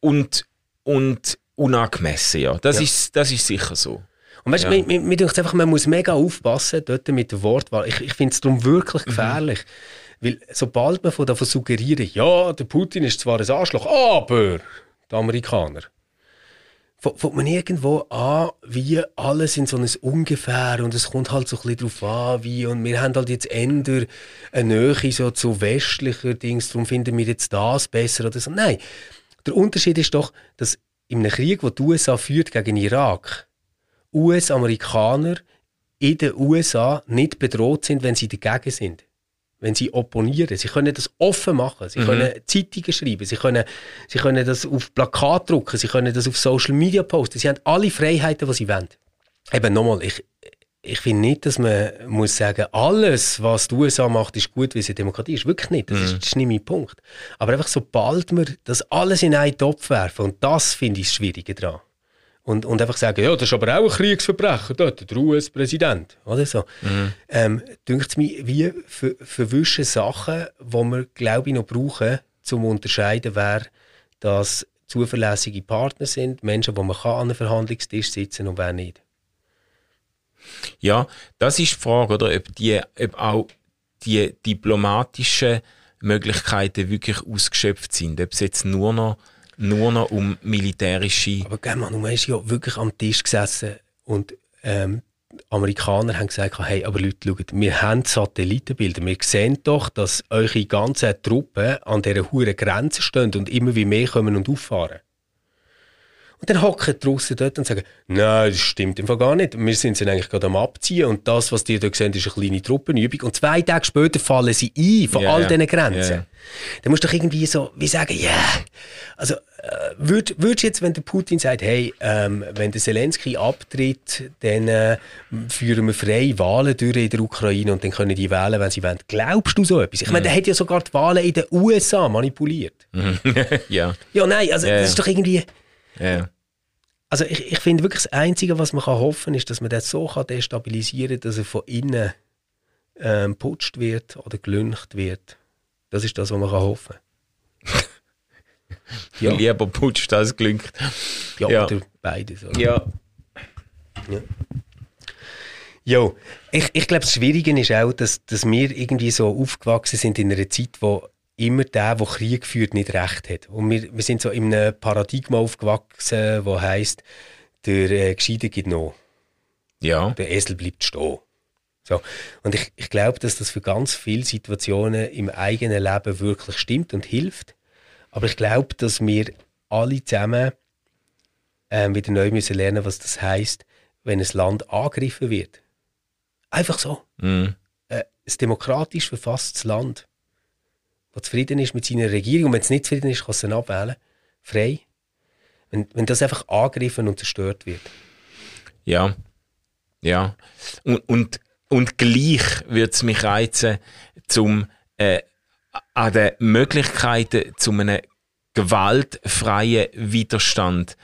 [SPEAKER 2] und, und unangemessen, ja. Das,
[SPEAKER 3] Ja.
[SPEAKER 2] Ist, das ist sicher so.
[SPEAKER 3] Und weißt,
[SPEAKER 2] Ja.
[SPEAKER 3] mir, mir, mir denkt einfach, man muss mega aufpassen dort mit der Wortwahl. Ich, ich finde es darum wirklich gefährlich. Weil sobald man von davon suggerieren, ja, der Putin ist zwar ein Arschloch, aber die Amerikaner. Fängt man irgendwo an, wie alles in so ein Ungefähr und es kommt halt so ein bisschen drauf an, wie und wir haben halt jetzt änder eine Nähe so zu westlicher Dings, darum finden wir jetzt das besser oder so. Nein, der Unterschied ist doch, dass in einem Krieg, den die USA führt gegen Irak, US-Amerikaner in den USA nicht bedroht sind, wenn sie dagegen sind. Wenn sie opponieren. Sie können das offen machen. Sie können Zeitungen schreiben. Sie können, sie können das auf Plakat drucken. Sie können das auf Social Media posten. Sie haben alle Freiheiten, die sie wollen. Eben nochmal, ich, ich finde nicht, dass man muss sagen, alles, was die USA macht, ist gut, weil es eine Demokratie ist. Wirklich nicht. Das, ist, das ist nicht mein Punkt. Aber einfach sobald wir das alles in einen Topf werfen, und das finde ich das Schwierige daran. Und, und einfach sagen, ja, das ist aber auch ein Kriegsverbrecher, dort, der US-Präsident. Oder so. Ähm, dünkt es mir, wie ver verwischen Sachen, die wir, glaube ich, noch brauchen, um zu unterscheiden, wer das zuverlässige Partner sind, Menschen, die man kann an einem Verhandlungstisch sitzen und wer nicht.
[SPEAKER 2] Ja, das ist die Frage, oder? Ob, die, ob auch die diplomatischen Möglichkeiten wirklich ausgeschöpft sind. Ob es jetzt nur noch, nur noch um militärische.
[SPEAKER 3] Aber gell, man, du hast ja wirklich am Tisch gesessen und ähm, Amerikaner haben gesagt, hey, aber Leute, schaut, wir haben Satellitenbilder. Wir sehen doch, dass eure ganzen Truppen an dieser hohen Grenze stehen und immer wie mehr kommen und auffahren. Und dann hocken die Russen dort und sagen, nein, das stimmt im Fall gar nicht. Wir sind sie eigentlich gerade am Abziehen und das, was die dort sehen, ist eine kleine Truppenübung. Und zwei Tage später fallen sie ein von
[SPEAKER 2] Ja,
[SPEAKER 3] all diesen Grenzen.
[SPEAKER 2] Ja.
[SPEAKER 3] Dann musst du doch irgendwie so wie sagen, ja. Yeah. Also, äh, würd, würdest du jetzt, wenn der Putin sagt, hey, ähm, wenn der Zelensky abtritt, dann äh, führen wir freie Wahlen durch in der Ukraine und dann können die wählen, wenn sie wollen. Glaubst du so etwas? Ich meine, der hat ja sogar die Wahlen in den USA manipuliert.
[SPEAKER 2] ja,
[SPEAKER 3] Ja, nein, also
[SPEAKER 2] Ja,
[SPEAKER 3] das ist doch irgendwie...
[SPEAKER 2] ja.
[SPEAKER 3] Also ich, ich finde wirklich das Einzige, was man kann hoffen ist, dass man das so kann destabilisieren kann, dass er von innen ähm, putscht wird oder gelüncht wird. Das ist das, was man kann hoffen Ja.
[SPEAKER 2] Lieber putscht als glüngt.
[SPEAKER 3] Ja,
[SPEAKER 2] Ja.
[SPEAKER 3] oder beides. Oder?
[SPEAKER 2] Ja.
[SPEAKER 3] Jo, ich, ich glaube, das Schwierige ist auch, dass, dass wir irgendwie so aufgewachsen sind in einer Zeit, wo immer der, der Krieg führt, nicht recht hat. Und wir, wir sind so in einem Paradigma aufgewachsen, wo heißt, der äh, Gescheite geht noch,
[SPEAKER 2] Ja.
[SPEAKER 3] der Esel bleibt stehen. So. Und ich, ich glaube, dass das für ganz viele Situationen im eigenen Leben wirklich stimmt und hilft. Aber ich glaube, dass wir alle zusammen ähm, wieder neu müssen lernen, was das heißt, wenn ein Land angegriffen wird. Einfach so.
[SPEAKER 2] Mhm.
[SPEAKER 3] Äh, ein demokratisch verfasstes Land, das zufrieden ist mit seiner Regierung, und wenn es nicht zufrieden ist, kann es dann abwählen, frei. Wenn, wenn das einfach angegriffen und zerstört wird.
[SPEAKER 2] Ja, ja. Und, und, und gleich würde es mich reizen, zum, äh, an den Möglichkeiten zu einem gewaltfreien Widerstand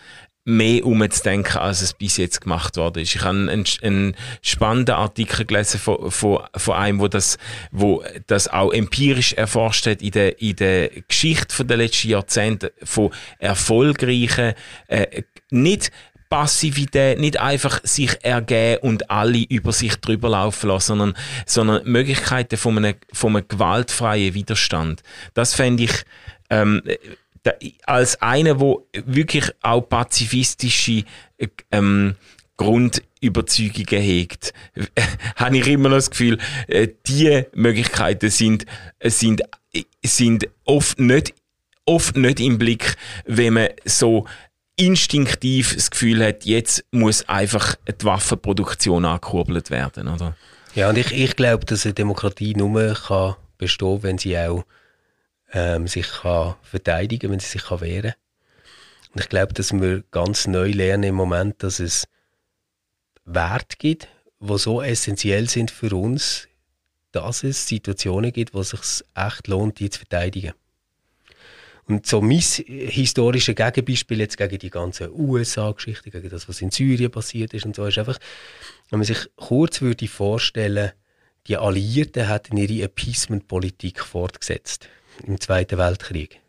[SPEAKER 2] mehr umzudenken, als es bis jetzt gemacht worden ist. Ich habe einen, einen spannenden Artikel gelesen von, von, von einem, wo das, wo das auch empirisch erforscht hat in der, in der Geschichte der letzten Jahrzehnte von erfolgreichen, äh, nicht Passivität, nicht einfach sich ergeben und alle über sich drüber laufen lassen, sondern, sondern Möglichkeiten von einem, von einem gewaltfreien Widerstand. Das fände ich, ähm, als einer, wo wirklich auch pazifistische ähm, Grundüberzeugungen hegt, habe ich immer noch das Gefühl, äh, die Möglichkeiten sind, sind, sind oft nicht, oft nicht im Blick, wenn man so instinktiv das Gefühl hat, jetzt muss einfach die Waffenproduktion angekurbelt werden, oder?
[SPEAKER 3] Ja, und ich, ich glaube, dass eine Demokratie nur kann bestehen, wenn sie auch ähm, sich kann verteidigen wenn sie sich kann wehren Und ich glaube, dass wir ganz neu lernen im Moment, dass es Werte gibt, die so essentiell sind für uns, dass es Situationen gibt, wo es sich echt lohnt, die zu verteidigen. Und so mein historisches Gegenbeispiel jetzt gegen die ganze USA-Geschichte, gegen das, was in Syrien passiert ist und so, ist einfach, wenn man sich kurz würde vorstellen, die Alliierten hätten ihre Appeasement-Politik fortgesetzt im Zweiten Weltkrieg.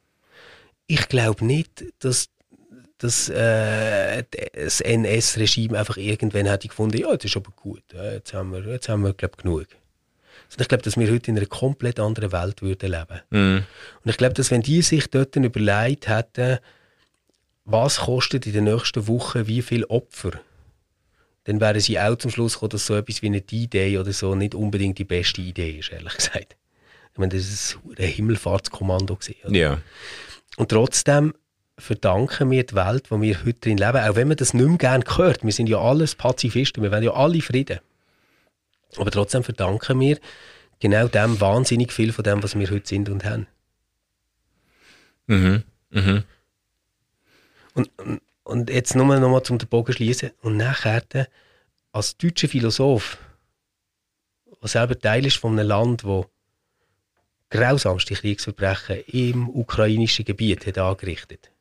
[SPEAKER 3] Ich glaube nicht, dass dass äh, das NS-Regime einfach irgendwann hätte gefunden, ja, das ist aber gut, jetzt haben wir, jetzt haben wir glaub, genug. Also ich glaube, dass wir heute in einer komplett anderen Welt würden leben. Mm. Und ich glaube, dass wenn die sich dort überlegt hätten, was kostet in den nächsten Wochen wie viel Opfer, dann wären sie auch zum Schluss gekommen, dass so etwas wie eine D-Day oder so nicht unbedingt die beste Idee ist, ehrlich gesagt. Meine, das war ein Himmelfahrtskommando. Gewesen,
[SPEAKER 2] ja.
[SPEAKER 3] Und trotzdem verdanken wir die Welt, wo wir heute drin leben, auch wenn man das nicht mehr gerne hört. Wir sind ja alles Pazifisten, wir wollen ja alle Frieden. Aber trotzdem verdanken wir genau dem wahnsinnig viel von dem, was wir heute sind und haben.
[SPEAKER 2] Mhm. Mhm.
[SPEAKER 3] Und, und jetzt nur noch mal zum den Bogen schließen und nachher als deutscher Philosoph, der selber Teil ist von einem Land, wo grausamste Kriegsverbrechen im ukrainischen Gebiet hat angerichtet.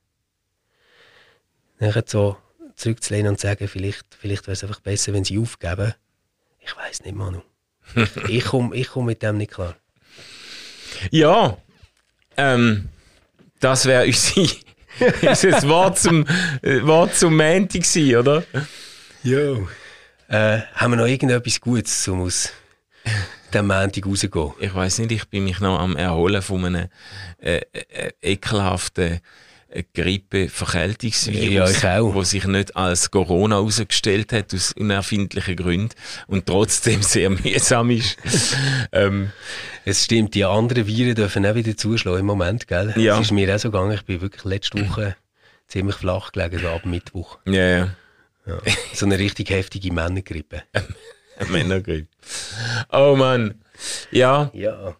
[SPEAKER 3] Dann so zurückzulehnen und zu sagen, vielleicht, vielleicht wäre es einfach besser, wenn sie aufgeben. Ich weiß nicht, Manu. ich komme ich komm mit dem nicht klar.
[SPEAKER 2] Ja, ähm, das wäre unser Wort zum, Wort zum Montag gewesen, oder?
[SPEAKER 3] Ja. Äh, haben wir noch irgendetwas Gutes, um aus den Montag rausgehen?
[SPEAKER 2] Ich weiß nicht, ich bin mich noch am Erholen von einem äh, äh, ekelhaften äh, Grippe-Verkältungsvirus,
[SPEAKER 3] ja,
[SPEAKER 2] wo sich nicht als Corona herausgestellt hat, aus unerfindlichen Gründen und trotzdem sehr mühsam ist. ähm,
[SPEAKER 3] es stimmt, die anderen Viren dürfen auch wieder zuschlagen im Moment, gell?
[SPEAKER 2] Ja.
[SPEAKER 3] Es ist mir auch so gegangen, ich bin wirklich letzte Woche ziemlich flach gelegen, so ab Mittwoch.
[SPEAKER 2] Ja, ja.
[SPEAKER 3] ja. So eine richtig heftige Männergrippe.
[SPEAKER 2] Männergrippe. Oh Mann. Ja.
[SPEAKER 3] Ja.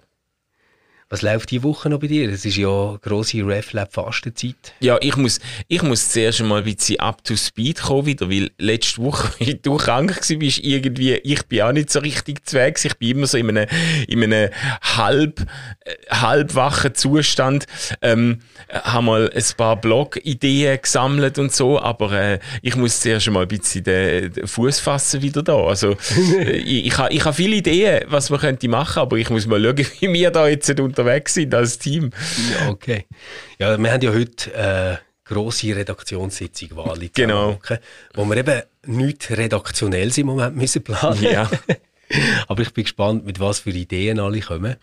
[SPEAKER 3] Was läuft diese Woche noch bei dir? Es ist ja grosse RefLab-Fastenzeit.
[SPEAKER 2] Ja, ich muss, ich muss zuerst mal ein bisschen up to speed kommen wieder, weil letzte Woche, wie du krank warst, irgendwie, ich bin auch nicht so richtig zwegs. Ich bin immer so in einem, in einem halb, äh, halbwachen Zustand. Ähm, habe mal ein paar Blog-Ideen gesammelt und so, aber äh, ich muss zuerst mal ein bisschen den, den Fuß fassen wieder da. Also, ich, ich habe ich ha viele Ideen, was man könnte machen, aber ich muss mal schauen, wie wir da jetzt unterwegs sind als Team.
[SPEAKER 3] Ja, okay. Ja, wir haben ja heute eine äh, grosse Redaktionssitzung Wali
[SPEAKER 2] genau.
[SPEAKER 3] wo wir eben nicht redaktionell im Moment müssen planen.
[SPEAKER 2] Ja.
[SPEAKER 3] Aber ich bin gespannt, mit was für Ideen alle kommen.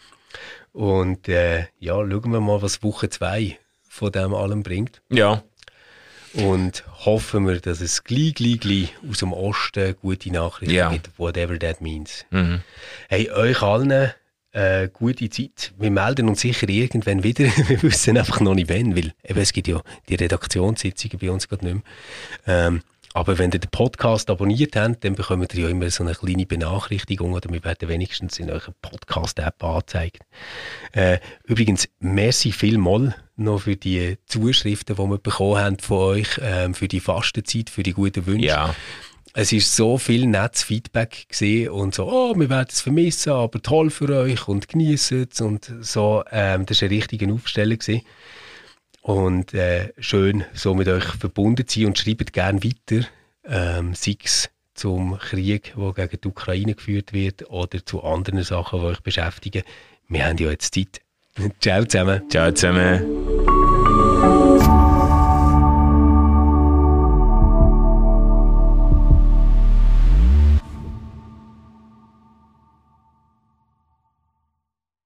[SPEAKER 3] Und äh, ja, schauen wir mal, was Woche 2 von dem allem bringt.
[SPEAKER 2] Ja.
[SPEAKER 3] Und hoffen wir, dass es gleich, gleich, gleich aus dem Osten gute Nachrichten
[SPEAKER 2] ja.
[SPEAKER 3] gibt, whatever that means.
[SPEAKER 2] Mhm.
[SPEAKER 3] Hey, euch allen äh, gute Zeit. Wir melden uns sicher irgendwann wieder. wir wissen einfach noch nicht wann, weil eben, es gibt ja die Redaktionssitzungen bei uns gerade nicht mehr. Ähm, Aber wenn ihr den Podcast abonniert habt, dann bekommt ihr ja immer so eine kleine Benachrichtigung oder wir werden wenigstens in eurer Podcast-App angezeigt. Äh, übrigens, merci vielmal noch für die Zuschriften, die wir bekommen haben von euch, äh, für die Fastenzeit, für die guten Wünsche.
[SPEAKER 2] Ja.
[SPEAKER 3] Es ist so viel nettes Feedback gesehen und so, oh, wir werden es vermissen, aber toll für euch und genießen es und so. Ähm, das war ein richtiger Aufsteller gewesen. Und äh, schön, so mit euch verbunden zu sein und schreibt gerne weiter, ähm, sei es zum Krieg, der gegen die Ukraine geführt wird, oder zu anderen Sachen, die euch beschäftigen. Wir haben ja jetzt Zeit. Ciao zusammen.
[SPEAKER 2] Ciao zusammen.